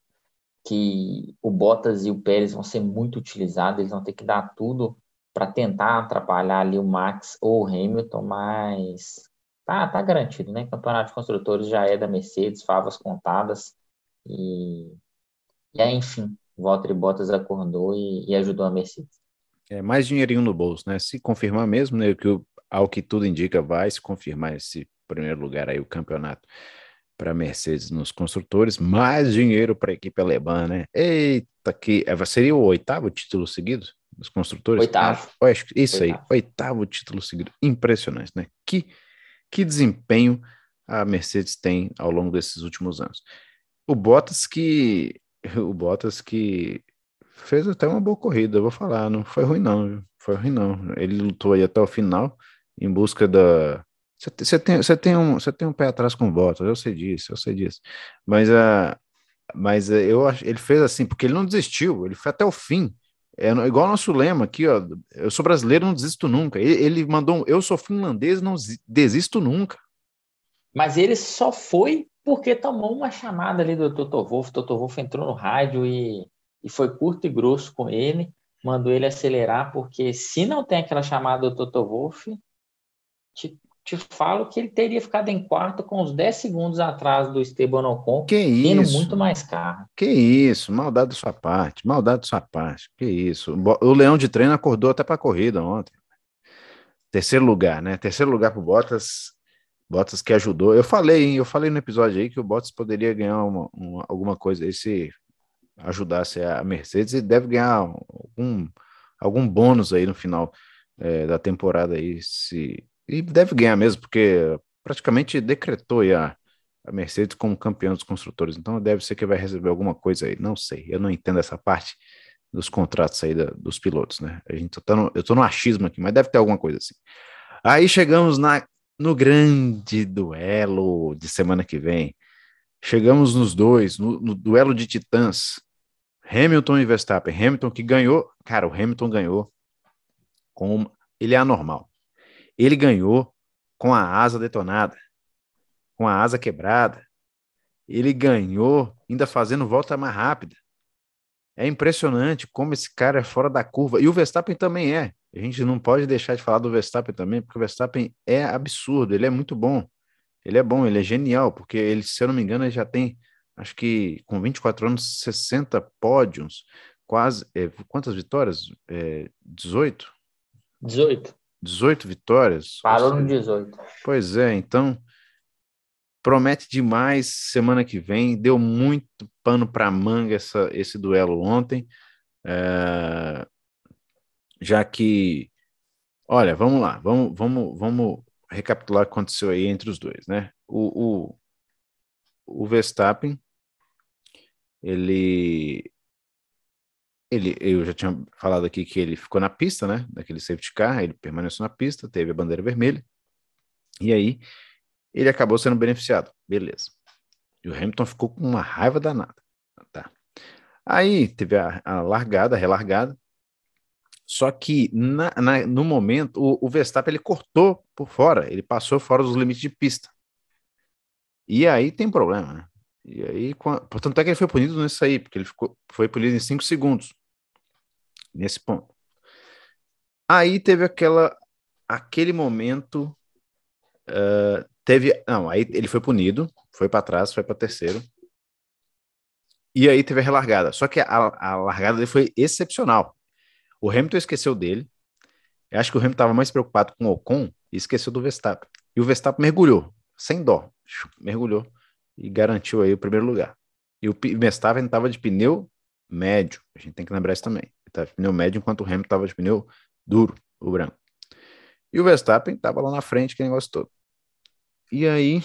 que o Bottas e o Pérez vão ser muito utilizados, eles vão ter que dar tudo para tentar atrapalhar ali o Max ou o Hamilton, mas tá, tá garantido, né? Campeonato de Construtores já é da Mercedes, favas contadas, e, e aí, enfim, Valtteri Bottas acordou e, e, ajudou a Mercedes. É mais dinheirinho no bolso, né? Se confirmar mesmo, né? Que ao que tudo indica, vai se confirmar esse primeiro lugar aí, o campeonato para a Mercedes nos construtores, mais dinheiro para a equipe alemã, né? Eita, que é, seria o oitavo título seguido dos construtores? Oitavo. Ah, acho que isso oitavo. aí, oitavo título seguido. Impressionante, né? Que, que desempenho a Mercedes tem ao longo desses últimos anos. O Bottas que o Bottas que fez até uma boa corrida, eu vou falar, não foi ruim não, viu? foi ruim não. Ele lutou aí até o final em busca da você tem, você tem, um, você tem um pé atrás com votos, eu sei disso, eu sei disso. Mas, uh, mas uh, eu acho ele fez assim, porque ele não desistiu, ele foi até o fim. É igual nosso lema aqui, ó. Eu sou brasileiro, não desisto nunca. Ele, ele mandou um, eu sou finlandês, não desisto nunca. Mas ele só foi porque tomou uma chamada ali do Toto Wolff. Toto Wolff entrou no rádio e, e foi curto e grosso com ele, mandou ele acelerar, porque se não tem aquela chamada do Toto Wolff, te falo que ele teria ficado em quarto com uns 10 segundos atrás do Esteban Ocon, que tendo isso? muito mais carro. Que isso, maldade da sua parte, maldade da sua parte, que isso. O Leão de Treino acordou até para a corrida ontem. Terceiro lugar, né? Terceiro lugar para o Bottas, Bottas que ajudou. Eu falei, hein? eu falei no episódio aí que o Bottas poderia ganhar uma, uma, alguma coisa aí se ajudasse a Mercedes e deve ganhar algum, algum bônus aí no final é, da temporada aí se e deve ganhar mesmo, porque praticamente decretou a, a Mercedes como campeão dos construtores. Então deve ser que vai receber alguma coisa aí. Não sei, eu não entendo essa parte dos contratos aí da, dos pilotos, né? A gente tá no, eu tô no achismo aqui, mas deve ter alguma coisa assim. Aí chegamos na, no grande duelo de semana que vem. Chegamos nos dois, no, no duelo de titãs. Hamilton e Verstappen. Hamilton que ganhou, cara, o Hamilton ganhou com ele é anormal. Ele ganhou com a asa detonada, com a asa quebrada. Ele ganhou ainda fazendo volta mais rápida. É impressionante como esse cara é fora da curva. E o Verstappen também é. A gente não pode deixar de falar do Verstappen também, porque o Verstappen é absurdo. Ele é muito bom. Ele é bom, ele é genial, porque ele, se eu não me engano, ele já tem, acho que com 24 anos, 60 pódios, quase. É, quantas vitórias? É, 18? 18. 18 vitórias. Parou no 18. Pois é, então promete demais semana que vem. Deu muito pano para manga essa, esse duelo ontem. É, já que, olha, vamos lá, vamos, vamos, vamos recapitular o que aconteceu aí entre os dois, né? O, o, o Verstappen, ele ele, eu já tinha falado aqui que ele ficou na pista, né? Daquele safety car, ele permaneceu na pista, teve a bandeira vermelha, e aí ele acabou sendo beneficiado, beleza. E o Hamilton ficou com uma raiva danada, tá? Aí teve a, a largada, a relargada, só que na, na, no momento o, o Verstappen ele cortou por fora, ele passou fora dos limites de pista. E aí tem problema, né? E aí, portanto, é que ele foi punido nisso aí, porque ele ficou, foi punido em 5 segundos nesse ponto. Aí teve aquela, aquele momento, uh, teve, não, aí ele foi punido, foi para trás, foi para terceiro, e aí teve a relargada. Só que a, a largada dele foi excepcional. O Hamilton esqueceu dele. Eu acho que o Hamilton estava mais preocupado com o Ocon e esqueceu do Verstappen. E o Verstappen mergulhou, sem dó, mergulhou e garantiu aí o primeiro lugar. E o Verstappen estava de pneu médio. A gente tem que lembrar isso também estava de pneu médio, enquanto o Hamilton estava de pneu duro, o branco. E o Verstappen estava lá na frente, que negócio todo. E aí,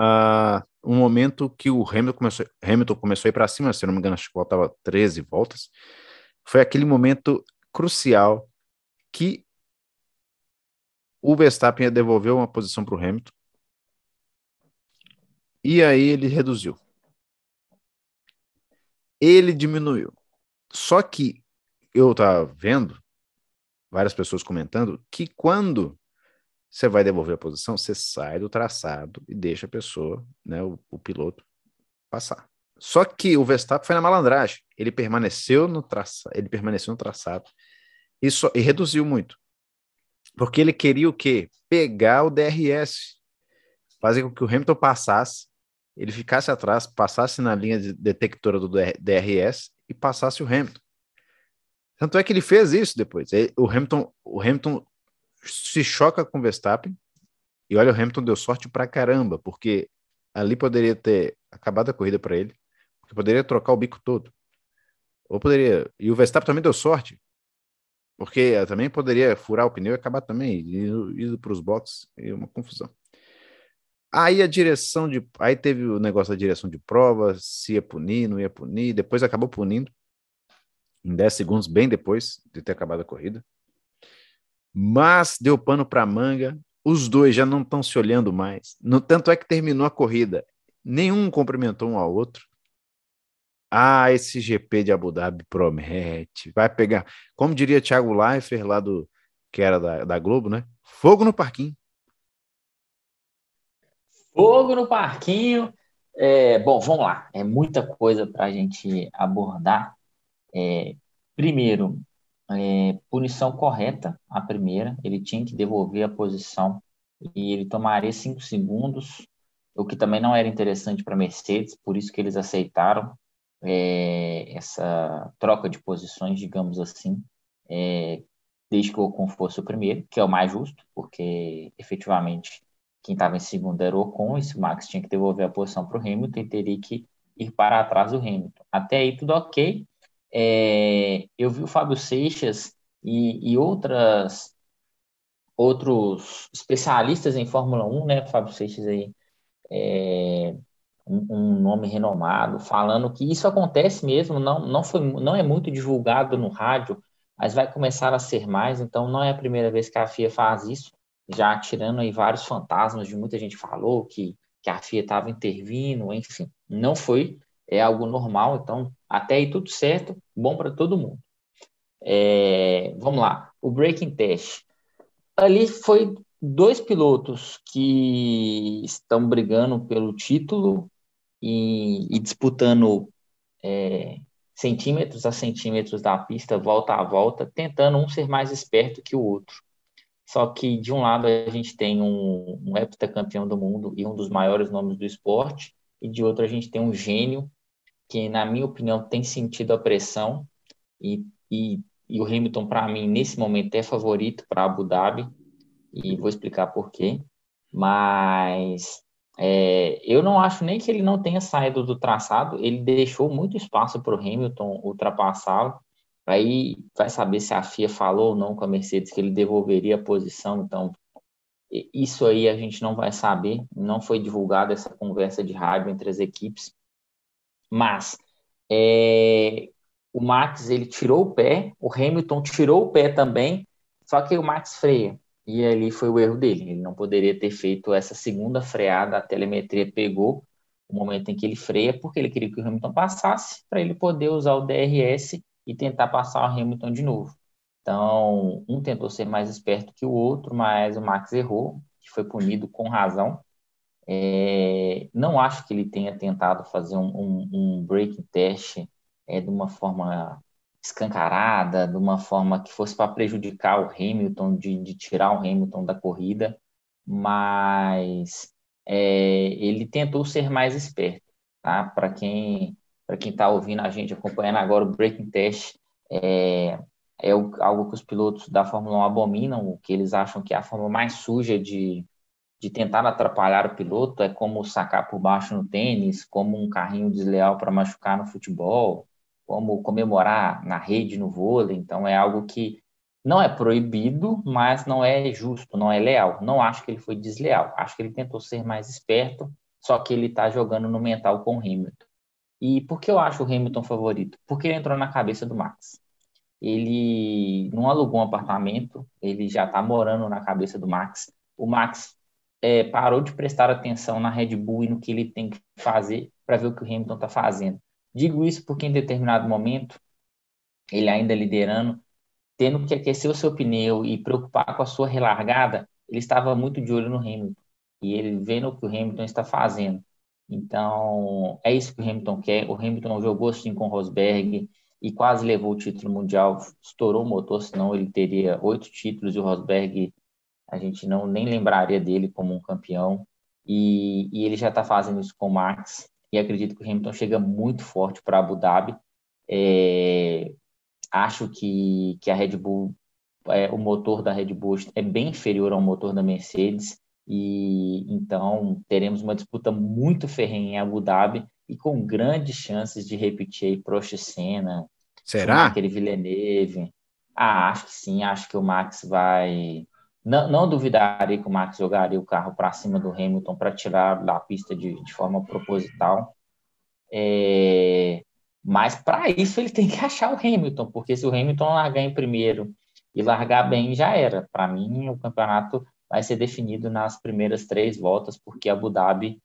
uh, um momento que o Hamilton começou, Hamilton começou a ir para cima, se não me engano, acho que faltava 13 voltas, foi aquele momento crucial que o Verstappen devolveu uma posição para o Hamilton. E aí ele reduziu. Ele diminuiu. Só que eu estava vendo várias pessoas comentando que quando você vai devolver a posição, você sai do traçado e deixa a pessoa, né, o, o piloto, passar. Só que o Verstappen foi na malandragem. Ele permaneceu no traçado, ele permaneceu no traçado e, só, e reduziu muito. Porque ele queria o quê? Pegar o DRS. Fazer com que o Hamilton passasse, ele ficasse atrás, passasse na linha de detectora do DRS e passasse o Hamilton. Tanto é que ele fez isso depois. O Hamilton, o Hamilton se choca com o Verstappen e olha, o Hamilton deu sorte pra caramba, porque ali poderia ter acabado a corrida para ele, porque poderia trocar o bico todo. Ou poderia. E o Verstappen também deu sorte, porque também poderia furar o pneu e acabar também, indo para os boxes, e uma confusão. Aí a direção de. Aí teve o negócio da direção de prova, se ia punir, não ia punir, depois acabou punindo, em 10 segundos, bem depois de ter acabado a corrida. Mas deu pano para manga, os dois já não estão se olhando mais. No tanto é que terminou a corrida, nenhum cumprimentou um ao outro. Ah, esse GP de Abu Dhabi promete. Vai pegar, como diria Thiago Leifert lá do que era da, da Globo, né? Fogo no parquinho. Fogo no parquinho. É, bom, vamos lá. É muita coisa para a gente abordar. É, primeiro, é, punição correta, a primeira. Ele tinha que devolver a posição e ele tomaria cinco segundos, o que também não era interessante para Mercedes, por isso que eles aceitaram é, essa troca de posições, digamos assim, é, desde que o Ocon fosse o primeiro, que é o mais justo, porque efetivamente quem estava em segundo era o Ocon, e se o Max tinha que devolver a posição para o Hamilton, ele teria que ir para trás do Hamilton. Até aí tudo ok. É, eu vi o Fábio Seixas e, e outras outros especialistas em Fórmula 1, né, Fábio Seixas aí, é, um, um, nome renomado, falando que isso acontece mesmo, não, não, foi, não é muito divulgado no rádio, mas vai começar a ser mais, então não é a primeira vez que a FIA faz isso já tirando aí vários fantasmas de muita gente falou que, que a FIA estava intervindo, enfim, não foi, é algo normal, então até aí tudo certo, bom para todo mundo. É, vamos lá, o breaking test. Ali foi dois pilotos que estão brigando pelo título e, e disputando é, centímetros a centímetros da pista, volta a volta, tentando um ser mais esperto que o outro. Só que, de um lado, a gente tem um, um heptacampeão do mundo e um dos maiores nomes do esporte, e de outro, a gente tem um gênio que, na minha opinião, tem sentido a pressão, e, e, e o Hamilton, para mim, nesse momento, é favorito para Abu Dhabi, e vou explicar por quê. Mas é, eu não acho nem que ele não tenha saído do traçado, ele deixou muito espaço para o Hamilton ultrapassá-lo. Aí vai saber se a FIA falou ou não com a Mercedes que ele devolveria a posição. Então, isso aí a gente não vai saber. Não foi divulgada essa conversa de rádio entre as equipes. Mas é, o Max ele tirou o pé, o Hamilton tirou o pé também, só que o Max freia. E ali foi o erro dele. Ele não poderia ter feito essa segunda freada. A telemetria pegou o momento em que ele freia, porque ele queria que o Hamilton passasse para ele poder usar o DRS e tentar passar o Hamilton de novo. Então, um tentou ser mais esperto que o outro, mas o Max errou, que foi punido com razão. É, não acho que ele tenha tentado fazer um, um, um break test é, de uma forma escancarada, de uma forma que fosse para prejudicar o Hamilton, de, de, tirar o Hamilton da corrida, mas é, ele tentou ser mais esperto, tá? Para quem para quem está ouvindo a gente, acompanhando agora o Breaking Test, é, é algo que os pilotos da Fórmula 1 abominam, o que eles acham que é a forma mais suja de, de tentar atrapalhar o piloto, é como sacar por baixo no tênis, como um carrinho desleal para machucar no futebol, como comemorar na rede no vôlei, então é algo que não é proibido, mas não é justo, não é leal. Não acho que ele foi desleal, acho que ele tentou ser mais esperto, só que ele está jogando no mental com o Hamilton. E por que eu acho o Hamilton favorito? Porque ele entrou na cabeça do Max. Ele não alugou um apartamento, ele já está morando na cabeça do Max. O Max é, parou de prestar atenção na Red Bull e no que ele tem que fazer para ver o que o Hamilton está fazendo. Digo isso porque em determinado momento, ele ainda liderando, tendo que aquecer o seu pneu e preocupar com a sua relargada, ele estava muito de olho no Hamilton. E ele vendo o que o Hamilton está fazendo. Então, é isso que o Hamilton quer. O Hamilton jogou assim com o Rosberg e quase levou o título mundial, estourou o motor, senão ele teria oito títulos e o Rosberg a gente não nem lembraria dele como um campeão. E, e ele já está fazendo isso com o Max. E acredito que o Hamilton chega muito forte para Abu Dhabi. É, acho que, que a Red Bull, é, o motor da Red Bull é bem inferior ao motor da Mercedes. E então teremos uma disputa muito ferrenha em Abu Dhabi e com grandes chances de repetir aí Prost Senna, Será? Aquele Villeneuve. Ah, acho que sim, acho que o Max vai. Não, não duvidaria que o Max jogaria o carro para cima do Hamilton para tirar da pista de, de forma proposital. É... Mas para isso ele tem que achar o Hamilton, porque se o Hamilton largar em primeiro e largar bem, já era. Para mim, o campeonato vai ser definido nas primeiras três voltas, porque Abu Dhabi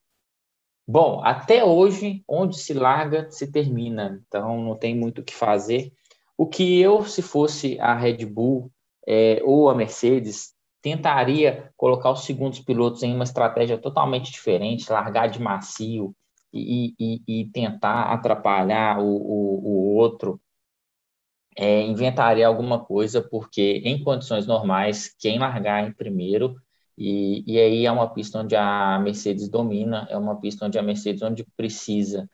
Bom, até hoje, onde se larga, se termina. Então, não tem muito o que fazer. O que eu, se fosse a Red Bull é, ou a Mercedes, tentaria colocar os segundos pilotos em uma estratégia totalmente diferente, largar de macio e, e, e tentar atrapalhar o, o, o outro. É, inventaria alguma coisa, porque em condições normais, quem largar em primeiro e, e aí é uma pista onde a Mercedes domina, é uma pista onde a Mercedes, onde precisa,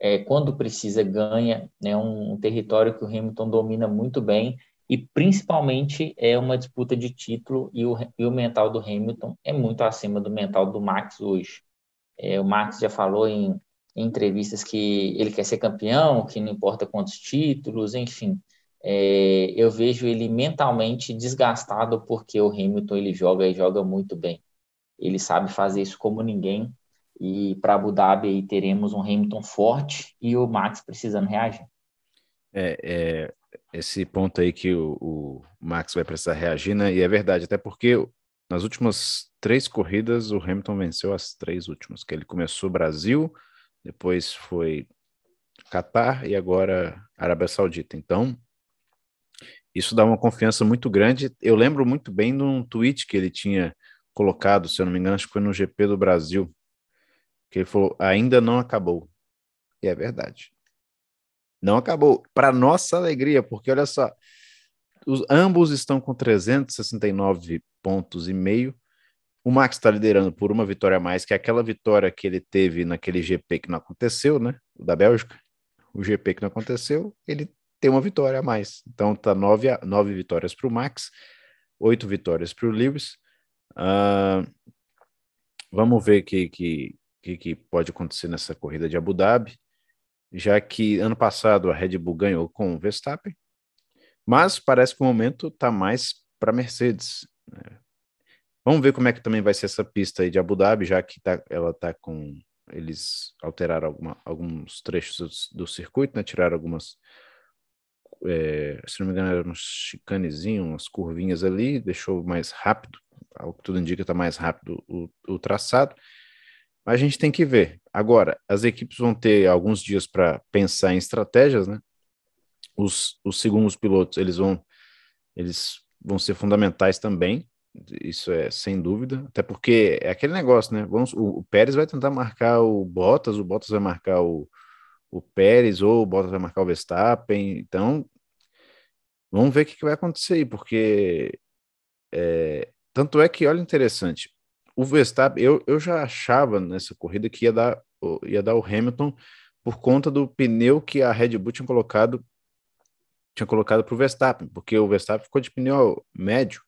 é, quando precisa, ganha, é né, um, um território que o Hamilton domina muito bem, e principalmente é uma disputa de título, e o, e o mental do Hamilton é muito acima do mental do Max hoje. É, o Max já falou em, em entrevistas que ele quer ser campeão, que não importa quantos títulos, enfim é, eu vejo ele mentalmente desgastado porque o Hamilton ele joga e joga muito bem. Ele sabe fazer isso como ninguém. E para Abu Dhabi aí teremos um Hamilton forte e o Max precisando reagir. É, é esse ponto aí que o, o, Max vai precisar reagir, né? E é verdade, até porque nas últimas três corridas o Hamilton venceu as três últimas, que ele começou Brasil, depois foi Catar e agora Arábia Saudita. Então, isso dá uma confiança muito grande. Eu lembro muito bem de um tweet que ele tinha colocado, se eu não me engano, acho que foi no GP do Brasil, que ele falou: ainda não acabou. E é verdade. Não acabou. Para nossa alegria, porque olha só, os, ambos estão com 369 pontos e meio. O Max está liderando por uma vitória a mais, que é aquela vitória que ele teve naquele GP que não aconteceu, né? O da Bélgica. O GP que não aconteceu, ele tem uma vitória a mais. Então tá nove, nove vitórias para o Max, oito vitórias para o Lewis. Uh, vamos ver o que, que, que, que, pode acontecer nessa corrida de Abu Dhabi, já que ano passado a Red Bull ganhou com o Verstappen, mas parece que o momento está mais para Mercedes. Né? Vamos ver como é que também vai ser essa pista aí de Abu Dhabi, já que tá, ela está com. Eles alteraram alguma, alguns trechos do, do circuito, né? tiraram algumas é, se não me engano, era um chicanezinho, umas curvinhas ali, deixou mais rápido, ao que tudo indica, está mais rápido o, o traçado. Mas a gente tem que ver. Agora, as equipes vão ter alguns dias para pensar em estratégias, né? Os, os segundos pilotos, eles vão, eles vão ser fundamentais também, isso é sem dúvida, até porque é aquele negócio, né? Vamos, o, o Pérez vai tentar marcar o Bottas, o Bottas vai marcar o, o Pérez ou o Bottas vai marcar o Verstappen. Então, vamos ver o que, que vai acontecer aí, porque é, tanto é que, olha interessante, o Verstappen, eu, eu já achava nessa corrida que ia dar, ia dar o Hamilton por conta do pneu que a Red Bull tinha colocado tinha colocado para o Verstappen, porque o Verstappen ficou de pneu médio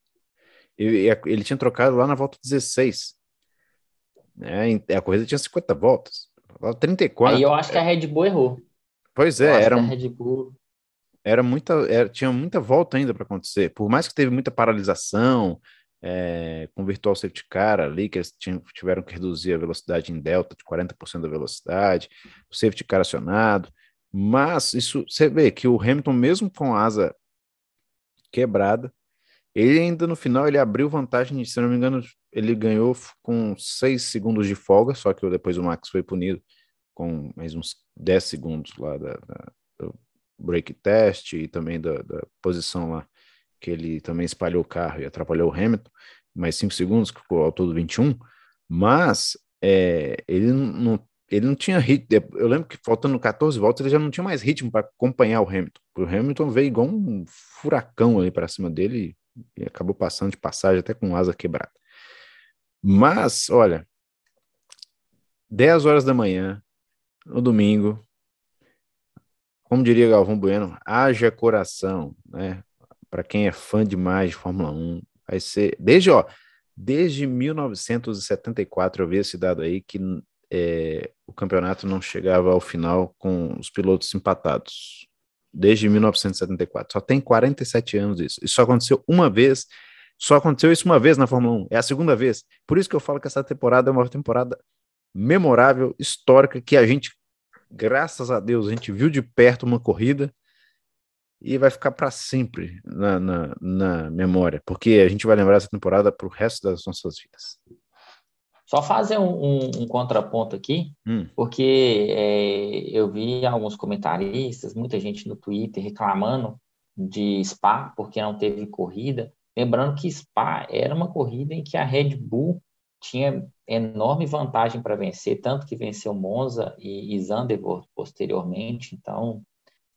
e ele tinha trocado lá na volta 16. Né? A corrida tinha 50 voltas. 34. Aí eu acho que a Red Bull errou. Pois é, era. Red Bull... Era muita, era, tinha muita volta ainda para acontecer. Por mais que teve muita paralisação, é, com o Virtual Safety Car ali, que eles tinham, tiveram que reduzir a velocidade em delta de 40% da velocidade, o safety car acionado, mas isso você vê que o Hamilton, mesmo com a asa quebrada, ele ainda no final ele abriu vantagem, se não me engano, ele ganhou com 6 segundos de folga, só que depois o Max foi punido com mais uns 10 segundos lá da, da do break test e também da, da, posição lá, que ele também espalhou o carro e atrapalhou o Hamilton, mais 5 segundos, que ficou ao todo 21, mas é, ele não ele não tinha ritmo. Eu lembro que faltando 14 voltas, ele já não tinha mais ritmo para acompanhar o Hamilton. O Hamilton veio igual um furacão ali para cima dele e acabou passando de passagem até com asa quebrada. Mas, olha, 10 horas da manhã, no domingo, como diria Galvão Bueno, haja coração, né? Para quem é fã demais de Fórmula 1, vai ser desde ó, desde 1974 eu vi esse dado aí que é, o campeonato não chegava ao final com os pilotos empatados desde 1974. Só tem 47 anos isso. Isso só aconteceu uma vez. Só aconteceu isso uma vez na Fórmula 1. É a segunda vez. Por isso que eu falo que essa temporada é uma temporada memorável, histórica, que a gente, graças a Deus, a gente viu de perto uma corrida e vai ficar para sempre na, na, na, memória, porque a gente vai lembrar essa temporada para o resto das nossas vidas. Só fazer um, um, um contraponto aqui, hum. porque é, eu vi alguns comentaristas, muita gente no Twitter reclamando de Spa porque não teve corrida. Lembrando que Spa era uma corrida em que a Red Bull tinha enorme vantagem para vencer, tanto que venceu Monza e, e Zandvoort posteriormente. Então,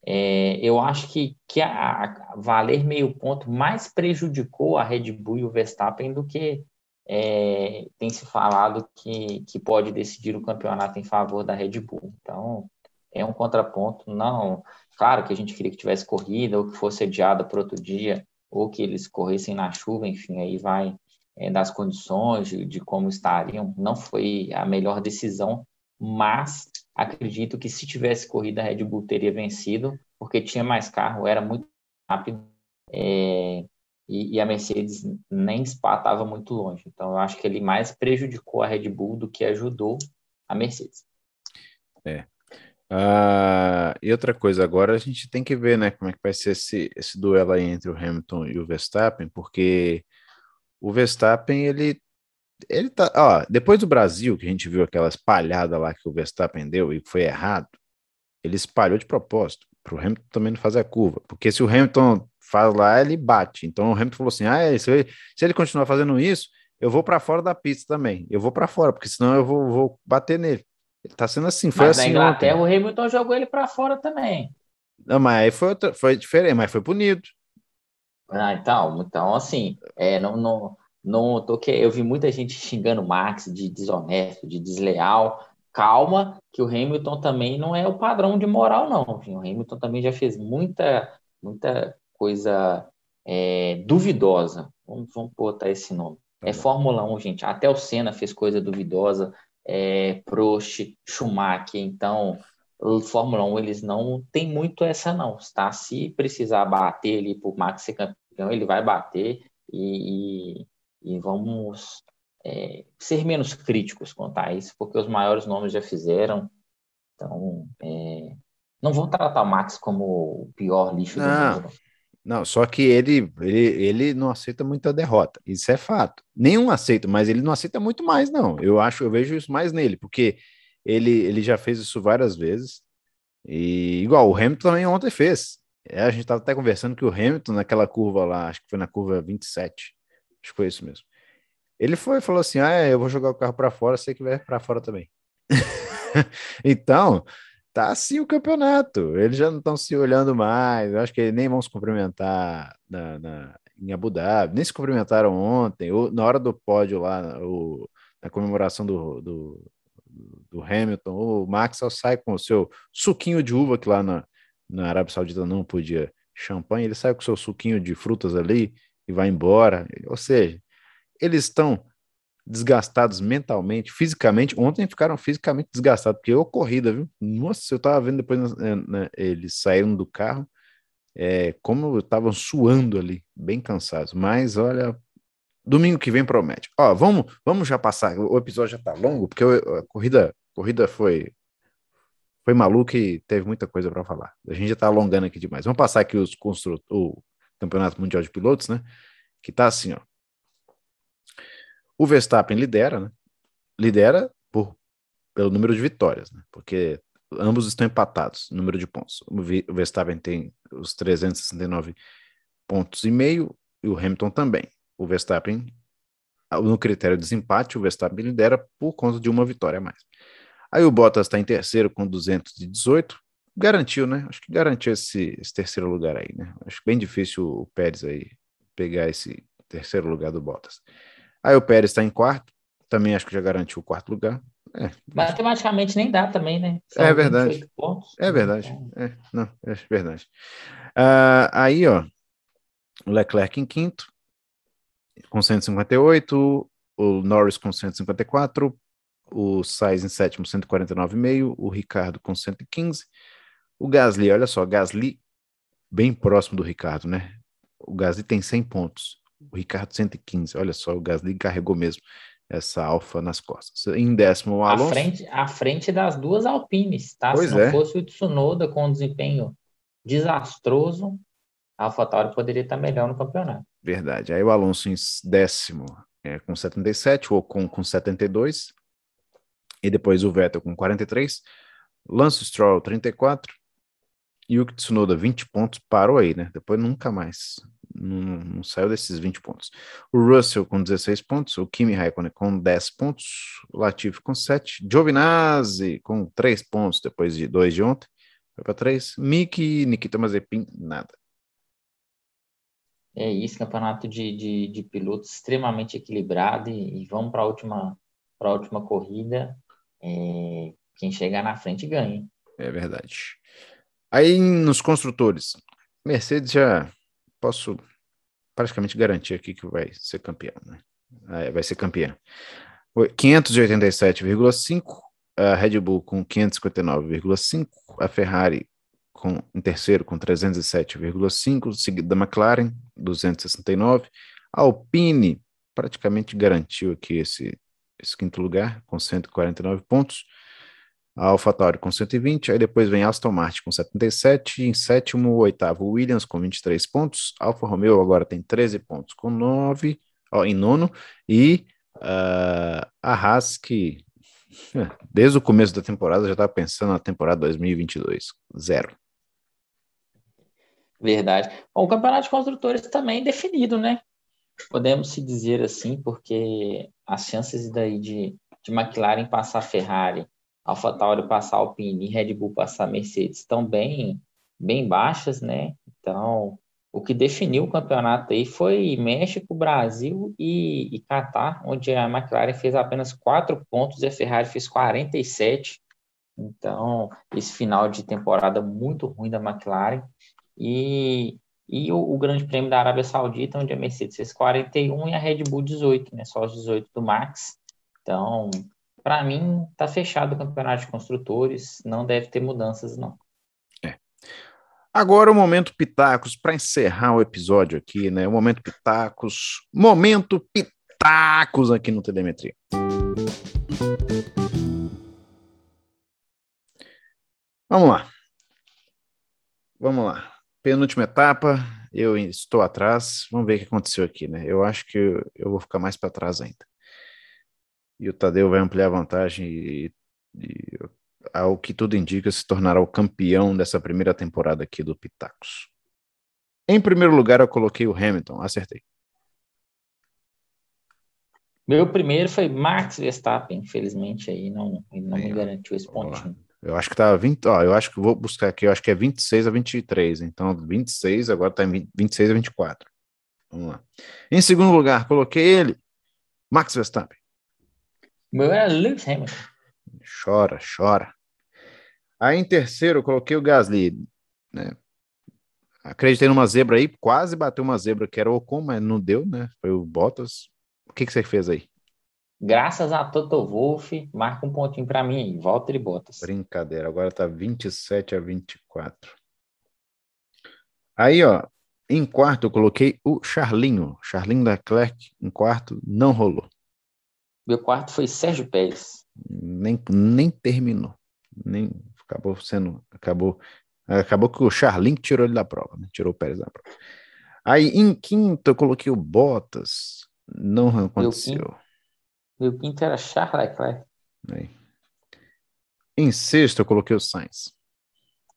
é, eu acho que, que a, a, valer meio ponto mais prejudicou a Red Bull e o Verstappen do que é, tem se falado que, que pode decidir o campeonato em favor da Red Bull. Então, é um contraponto. Não, claro que a gente queria que tivesse corrida ou que fosse adiada para outro dia ou que eles corressem na chuva, enfim, aí vai é, das condições, de, de como estariam. Não foi a melhor decisão, mas acredito que se tivesse corrida, a Red Bull teria vencido, porque tinha mais carro, era muito rápido, é, e, e, a Mercedes nem Spa estava muito longe. Então, eu acho que ele mais prejudicou a Red Bull do que ajudou a Mercedes. É. Uh, e outra coisa, agora a gente tem que ver né, como é que vai ser esse, esse duelo aí entre o Hamilton e o Verstappen, porque o Verstappen, ele, ele tá, ó, depois do Brasil, que a gente viu aquela espalhada lá que o Verstappen deu e foi errado, ele espalhou de propósito, para o Hamilton também não fazer a curva, porque se o Hamilton faz lá, ele bate, então o Hamilton falou assim, ah, é, se, ele, se ele continuar fazendo isso, eu vou para fora da pista também, eu vou para fora, porque senão eu vou, vou bater nele. Ele tá sendo assim, foi mas assim. Na Inglaterra, ontem. o Hamilton jogou ele para fora também. Não, mas aí foi, outra, foi diferente, mas foi punido. Ah, então, então assim, é, não, não, não tô que eu vi muita gente xingando o Max de desonesto, de desleal. Calma, que o Hamilton também não é o padrão de moral, não. O Hamilton também já fez muita, muita coisa é, duvidosa. Vamos, vamos botar esse nome. Tá é Fórmula 1, gente. Até o Senna fez coisa duvidosa. É, Prost, Schumacher. Então, Fórmula 1, eles não tem muito essa, não. Tá? Se precisar bater ali por Max ser campeão, ele vai bater. E, e, e vamos é, ser menos críticos quanto a isso, porque os maiores nomes já fizeram. Então, é, não vão tratar o Max como o pior lixo não, do mundo. Não, só que ele, ele, ele não aceita muita derrota. Isso é fato. Nenhum aceita, mas ele não aceita muito mais, não. Eu acho, eu vejo isso mais nele, porque ele, ele já fez isso várias vezes. E igual o Hamilton também ontem fez. É, a gente estava até conversando que o Hamilton, naquela curva lá, acho que foi na curva 27, acho que foi isso mesmo. Ele foi falou assim: Ah, é, eu vou jogar o carro para fora, você que vai para fora também. então, tá assim o campeonato. Eles já não estão se olhando mais. Eu acho que nem vão se cumprimentar na, na, em Abu Dhabi, nem se cumprimentaram ontem, ou na hora do pódio lá, o, na comemoração do, do, do Hamilton. O Max só sai com o seu suquinho de uva, que lá na, na Arábia Saudita não podia champanhe, ele sai com o seu suquinho de frutas ali e vai embora. Ou seja, eles estão desgastados mentalmente, fisicamente. Ontem ficaram fisicamente desgastados, porque eu corrida, viu? Nossa, eu tava vendo depois né, né, eles saíram do carro, é, como estavam suando ali, bem cansados. Mas olha, domingo que vem promete. Ó, vamos, vamos já passar. O episódio já tá longo, porque a corrida, corrida foi foi maluco e teve muita coisa para falar. A gente já tá alongando aqui demais. Vamos passar aqui os construtores, o Campeonato Mundial de Pilotos, né? Que tá assim, ó. O Verstappen lidera, né? Lidera por, pelo número de vitórias, né? Porque ambos estão empatados no número de pontos. O Verstappen tem os 369 pontos e meio e o Hamilton também. O Verstappen, no critério de desempate, o Verstappen lidera por conta de uma vitória a mais. Aí o Bottas está em terceiro com 218, garantiu, né? Acho que garantiu esse, esse terceiro lugar aí, né? Acho bem difícil o Pérez aí pegar esse terceiro lugar do Bottas. Aí o Pérez está em quarto, também acho que já garantiu o quarto lugar. É, Matematicamente nem dá também, né? São é verdade. É verdade. Então. É, não, é verdade. Uh, aí, ó, o Leclerc em quinto, com 158, o Norris com 154, o Sainz em sétimo, 149,5, o Ricardo com 115, o Gasly, olha só, Gasly bem próximo do Ricardo, né? O Gasly tem 100 pontos o Ricardo 115. Olha só, o Gasly carregou mesmo essa Alfa nas costas. Em décimo, o Alonso. À frente, à frente das duas Alpines, tá? Pois Se não é. fosse o Tsunoda com um desempenho desastroso, a AlphaTauri poderia estar melhor no campeonato. Verdade. Aí o Alonso em décimo, é, com 77, o Ocon com 72, e depois o Vettel com 43, Lance Stroll 34, e o Tsunoda 20 pontos, parou aí, né? Depois nunca mais, não, não, saiu desses 20 pontos. O Russell com 16 pontos, o Kimi Raikkonen com 10 pontos, o Latifi com 7, Giovinazzi com 3 pontos depois de 2 de ontem, foi para 3, Miki, Nikita Mazepin, nada. É isso, campeonato de, de, de pilotos extremamente equilibrado e, e vamos para a última, última corrida. É, quem chegar na frente ganha. É verdade. Aí nos construtores, Mercedes já posso praticamente garantir aqui que vai ser campeão, né? vai ser campeão. 587,5, a Red Bull com 559,5, a Ferrari com, em terceiro com 307,5, seguida da McLaren, 269, a Alpine praticamente garantiu aqui esse, esse quinto lugar, com 149 pontos, a AlphaTauri com 120, aí depois vem Aston Martin com 77, em sétimo, oitavo Williams com 23 pontos, Alfa Romeo agora tem 13 pontos com 9, ó, em nono, e uh, a Haas que desde o começo da temporada já estava pensando na temporada 2022, zero. Verdade. Bom, o campeonato de construtores também definido, né? Podemos se dizer assim, porque as chances daí de, de McLaren passar a Ferrari, AlphaTauri passar Alpine e Red Bull passar Mercedes estão bem, bem baixas, né? Então, o que definiu o campeonato aí foi México, Brasil e, e Catar, onde a McLaren fez apenas quatro pontos e a Ferrari fez 47. Então, esse final de temporada muito ruim da McLaren. E, e o, o, Grande Prêmio da Arábia Saudita, onde a Mercedes fez 41 e a Red Bull 18, né? Só os 18 do Max. Então, para mim, tá fechado o campeonato de construtores, não deve ter mudanças, não. É. Agora o momento Pitacos, para encerrar o episódio aqui, né? O momento Pitacos, momento Pitacos aqui no Telemetria. Vamos lá. Vamos lá penúltima etapa, eu estou atrás. Vamos ver o que aconteceu aqui, né? Eu acho que eu vou ficar mais para trás ainda. E o Tadeu vai ampliar a vantagem e, e, ao que tudo indica, se tornará o campeão dessa primeira temporada aqui do Pitacos. Em primeiro lugar, eu coloquei o Hamilton, acertei. Meu primeiro foi Max Verstappen, infelizmente aí não, não me garantiu esse pontinho. Eu acho que tá 20, ó, eu acho que vou buscar aqui, eu acho que é 26 a 23, então 26 agora tá em 26 a 24. Vamos lá. Em segundo lugar, coloquei ele, Max Verstappen. Meu era Lewis Hamilton. Chora, chora. Aí em terceiro, eu coloquei o Gasly, né? Acreditei numa zebra aí, quase bateu uma zebra que era o Ocon, mas não deu, né? Foi o Bottas. O que, que você fez aí? Graças a Toto Wolff, marca um pontinho para mim aí. Volta de botas. Brincadeira, agora tá 27 a 24. Aí, ó, em quarto eu coloquei o Charlinho. Charlinho da Clerc, em quarto, não rolou. Meu quarto foi Sérgio Pérez. Nem, nem terminou. Nem acabou sendo. Acabou. Acabou que o Charlinho tirou ele da prova, né? Tirou o Pérez da prova. Aí, em quinto, eu coloquei o Bottas. Não aconteceu. Meu quinto era Charles Leclerc. Aí. Em sexto, eu coloquei o Sainz.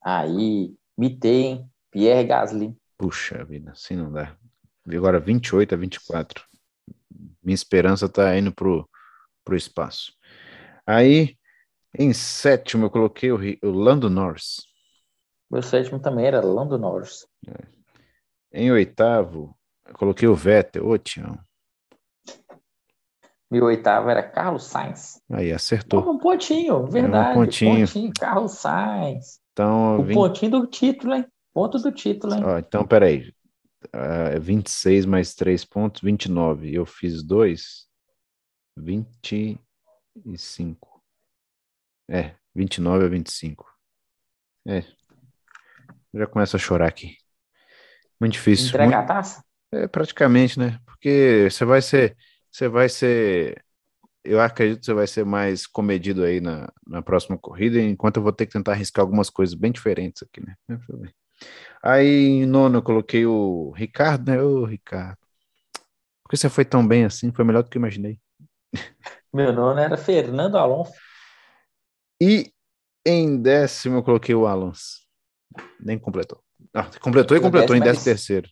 Aí, mitei, hein? Pierre Gasly. Puxa vida, assim não dá. Agora 28 a 24. Minha esperança tá indo pro, pro espaço. Aí, em sétimo, eu coloquei o, o Lando Norris. Meu sétimo também era Lando Norris. É. Em oitavo, eu coloquei o Vettel. Ô, Tião. Meu oitavo era Carlos Sainz. Aí, acertou. um pontinho, verdade. Um pontinho. pontinho. Carlos Sainz. Então, o 20... pontinho do título, hein? Ponto do título, hein? Ó, então, peraí. Uh, 26 mais 3 pontos, 29. Eu fiz 2, 25. É, 29 a 25. É. Já começa a chorar aqui. Muito difícil. Entregar muito... a taça? É, praticamente, né? Porque você vai ser você vai ser. Eu acredito que você vai ser mais comedido aí na, na próxima corrida, enquanto eu vou ter que tentar arriscar algumas coisas bem diferentes aqui, né? Aí, em nono, eu coloquei o Ricardo, né? Ô, Ricardo. Por que você foi tão bem assim? Foi melhor do que eu imaginei. Meu nome era Fernando Alonso. E em décimo eu coloquei o Alonso. Nem completou. Ah, completou e completou em décimo terceiro.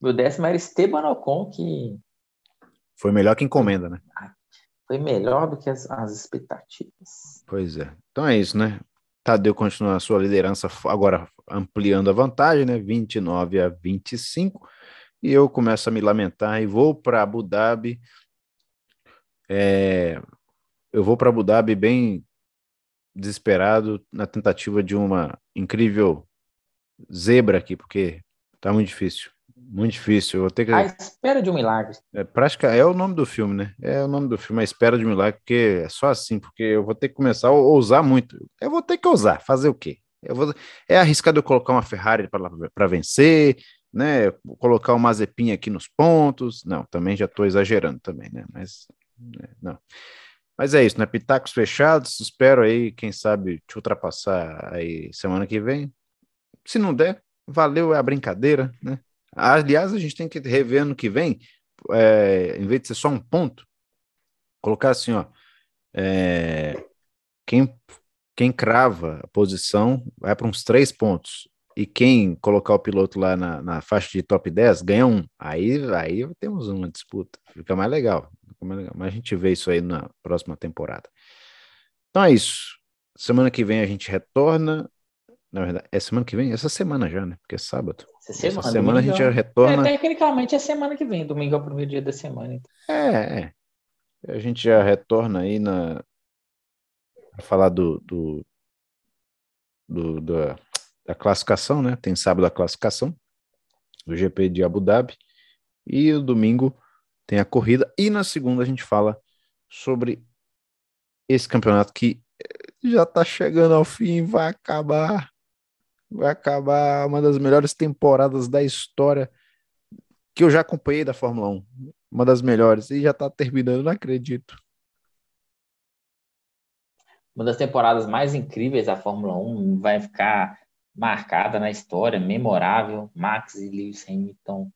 Meu décimo era Esteban Ocon, que. Foi melhor que encomenda, né? Foi melhor do que as, as expectativas. Pois é. Então é isso, né? Tadeu continua a sua liderança, agora ampliando a vantagem, né? 29 a 25. E eu começo a me lamentar e vou para Abu Dhabi. É, eu vou para Abu Dhabi bem desesperado na tentativa de uma incrível zebra aqui, porque tá muito difícil. Muito difícil. Eu vou ter que. A espera de um milagre. É, prática, é o nome do filme, né? É o nome do filme, A Espera de um Milagre, porque é só assim, porque eu vou ter que começar a ousar muito. Eu vou ter que ousar, fazer o quê? Eu vou, é arriscado eu colocar uma Ferrari para vencer, né? Colocar uma Mazepin aqui nos pontos. Não, também já estou exagerando também, né? Mas né, não. Mas é isso, né? Pitacos fechados. Espero aí, quem sabe, te ultrapassar aí semana que vem. Se não der, valeu é a brincadeira, né? Aliás, a gente tem que rever ano que vem, é, em vez de ser só um ponto, colocar assim, ó, é, quem, quem crava a posição vai para uns três pontos. E quem colocar o piloto lá na, na faixa de top 10 ganha um. Aí, aí temos uma disputa. Fica mais legal. Fica mais legal. Mas a gente vê isso aí na próxima temporada. Então é isso. Semana que vem a gente retorna na verdade, é semana que vem? Essa semana já, né? Porque é sábado. Essa semana, Essa semana a gente já retorna. É, tecnicamente é semana que vem, domingo é o primeiro dia da semana. Então. É, é. A gente já retorna aí na. Pra falar do, do, do, da, da classificação, né? Tem sábado a classificação do GP de Abu Dhabi. E o domingo tem a corrida. E na segunda a gente fala sobre esse campeonato que já tá chegando ao fim, vai acabar vai acabar uma das melhores temporadas da história que eu já acompanhei da Fórmula 1. Uma das melhores. E já tá terminando, não acredito. Uma das temporadas mais incríveis da Fórmula 1 vai ficar marcada na história, memorável. Max e Lewis Hamilton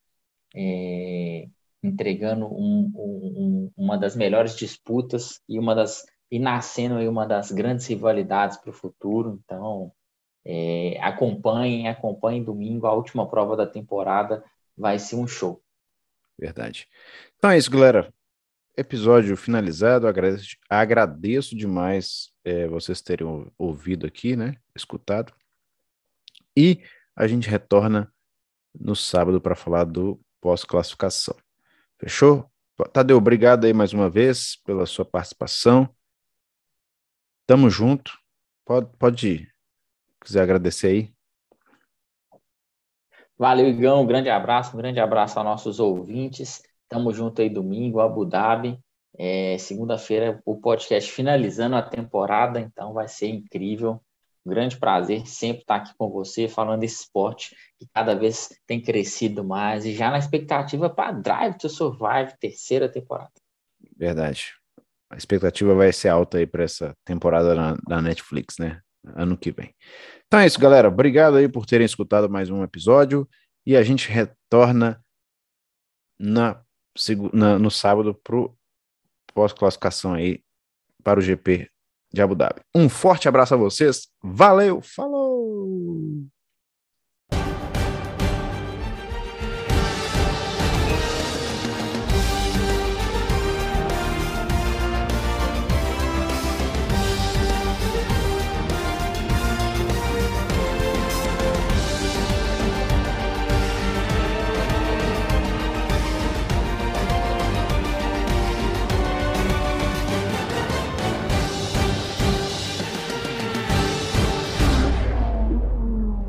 é, entregando um, um, uma das melhores disputas e uma das e nascendo aí uma das grandes rivalidades para o futuro. Então, é, acompanhem, acompanhem domingo, a última prova da temporada vai ser um show. Verdade. Então é isso, galera. Episódio finalizado. Agradeço, agradeço demais é, vocês terem ouvido aqui, né? Escutado. E a gente retorna no sábado para falar do pós-classificação. Fechou? Tadeu, obrigado aí mais uma vez pela sua participação. Tamo junto. Pode, pode ir quiser agradecer aí. Valeu, Igão. Um grande abraço, um grande abraço aos nossos ouvintes. Tamo junto aí domingo, Abu Dhabi. É, Segunda-feira, o podcast finalizando a temporada, então vai ser incrível. Grande prazer sempre estar aqui com você, falando desse esporte que cada vez tem crescido mais e já na expectativa para Drive to Survive, terceira temporada. Verdade. A expectativa vai ser alta aí para essa temporada na, na Netflix, né? ano que vem. Então é isso, galera. Obrigado aí por terem escutado mais um episódio e a gente retorna na, na no sábado para pós-classificação aí para o GP de Abu Dhabi. Um forte abraço a vocês. Valeu, falou!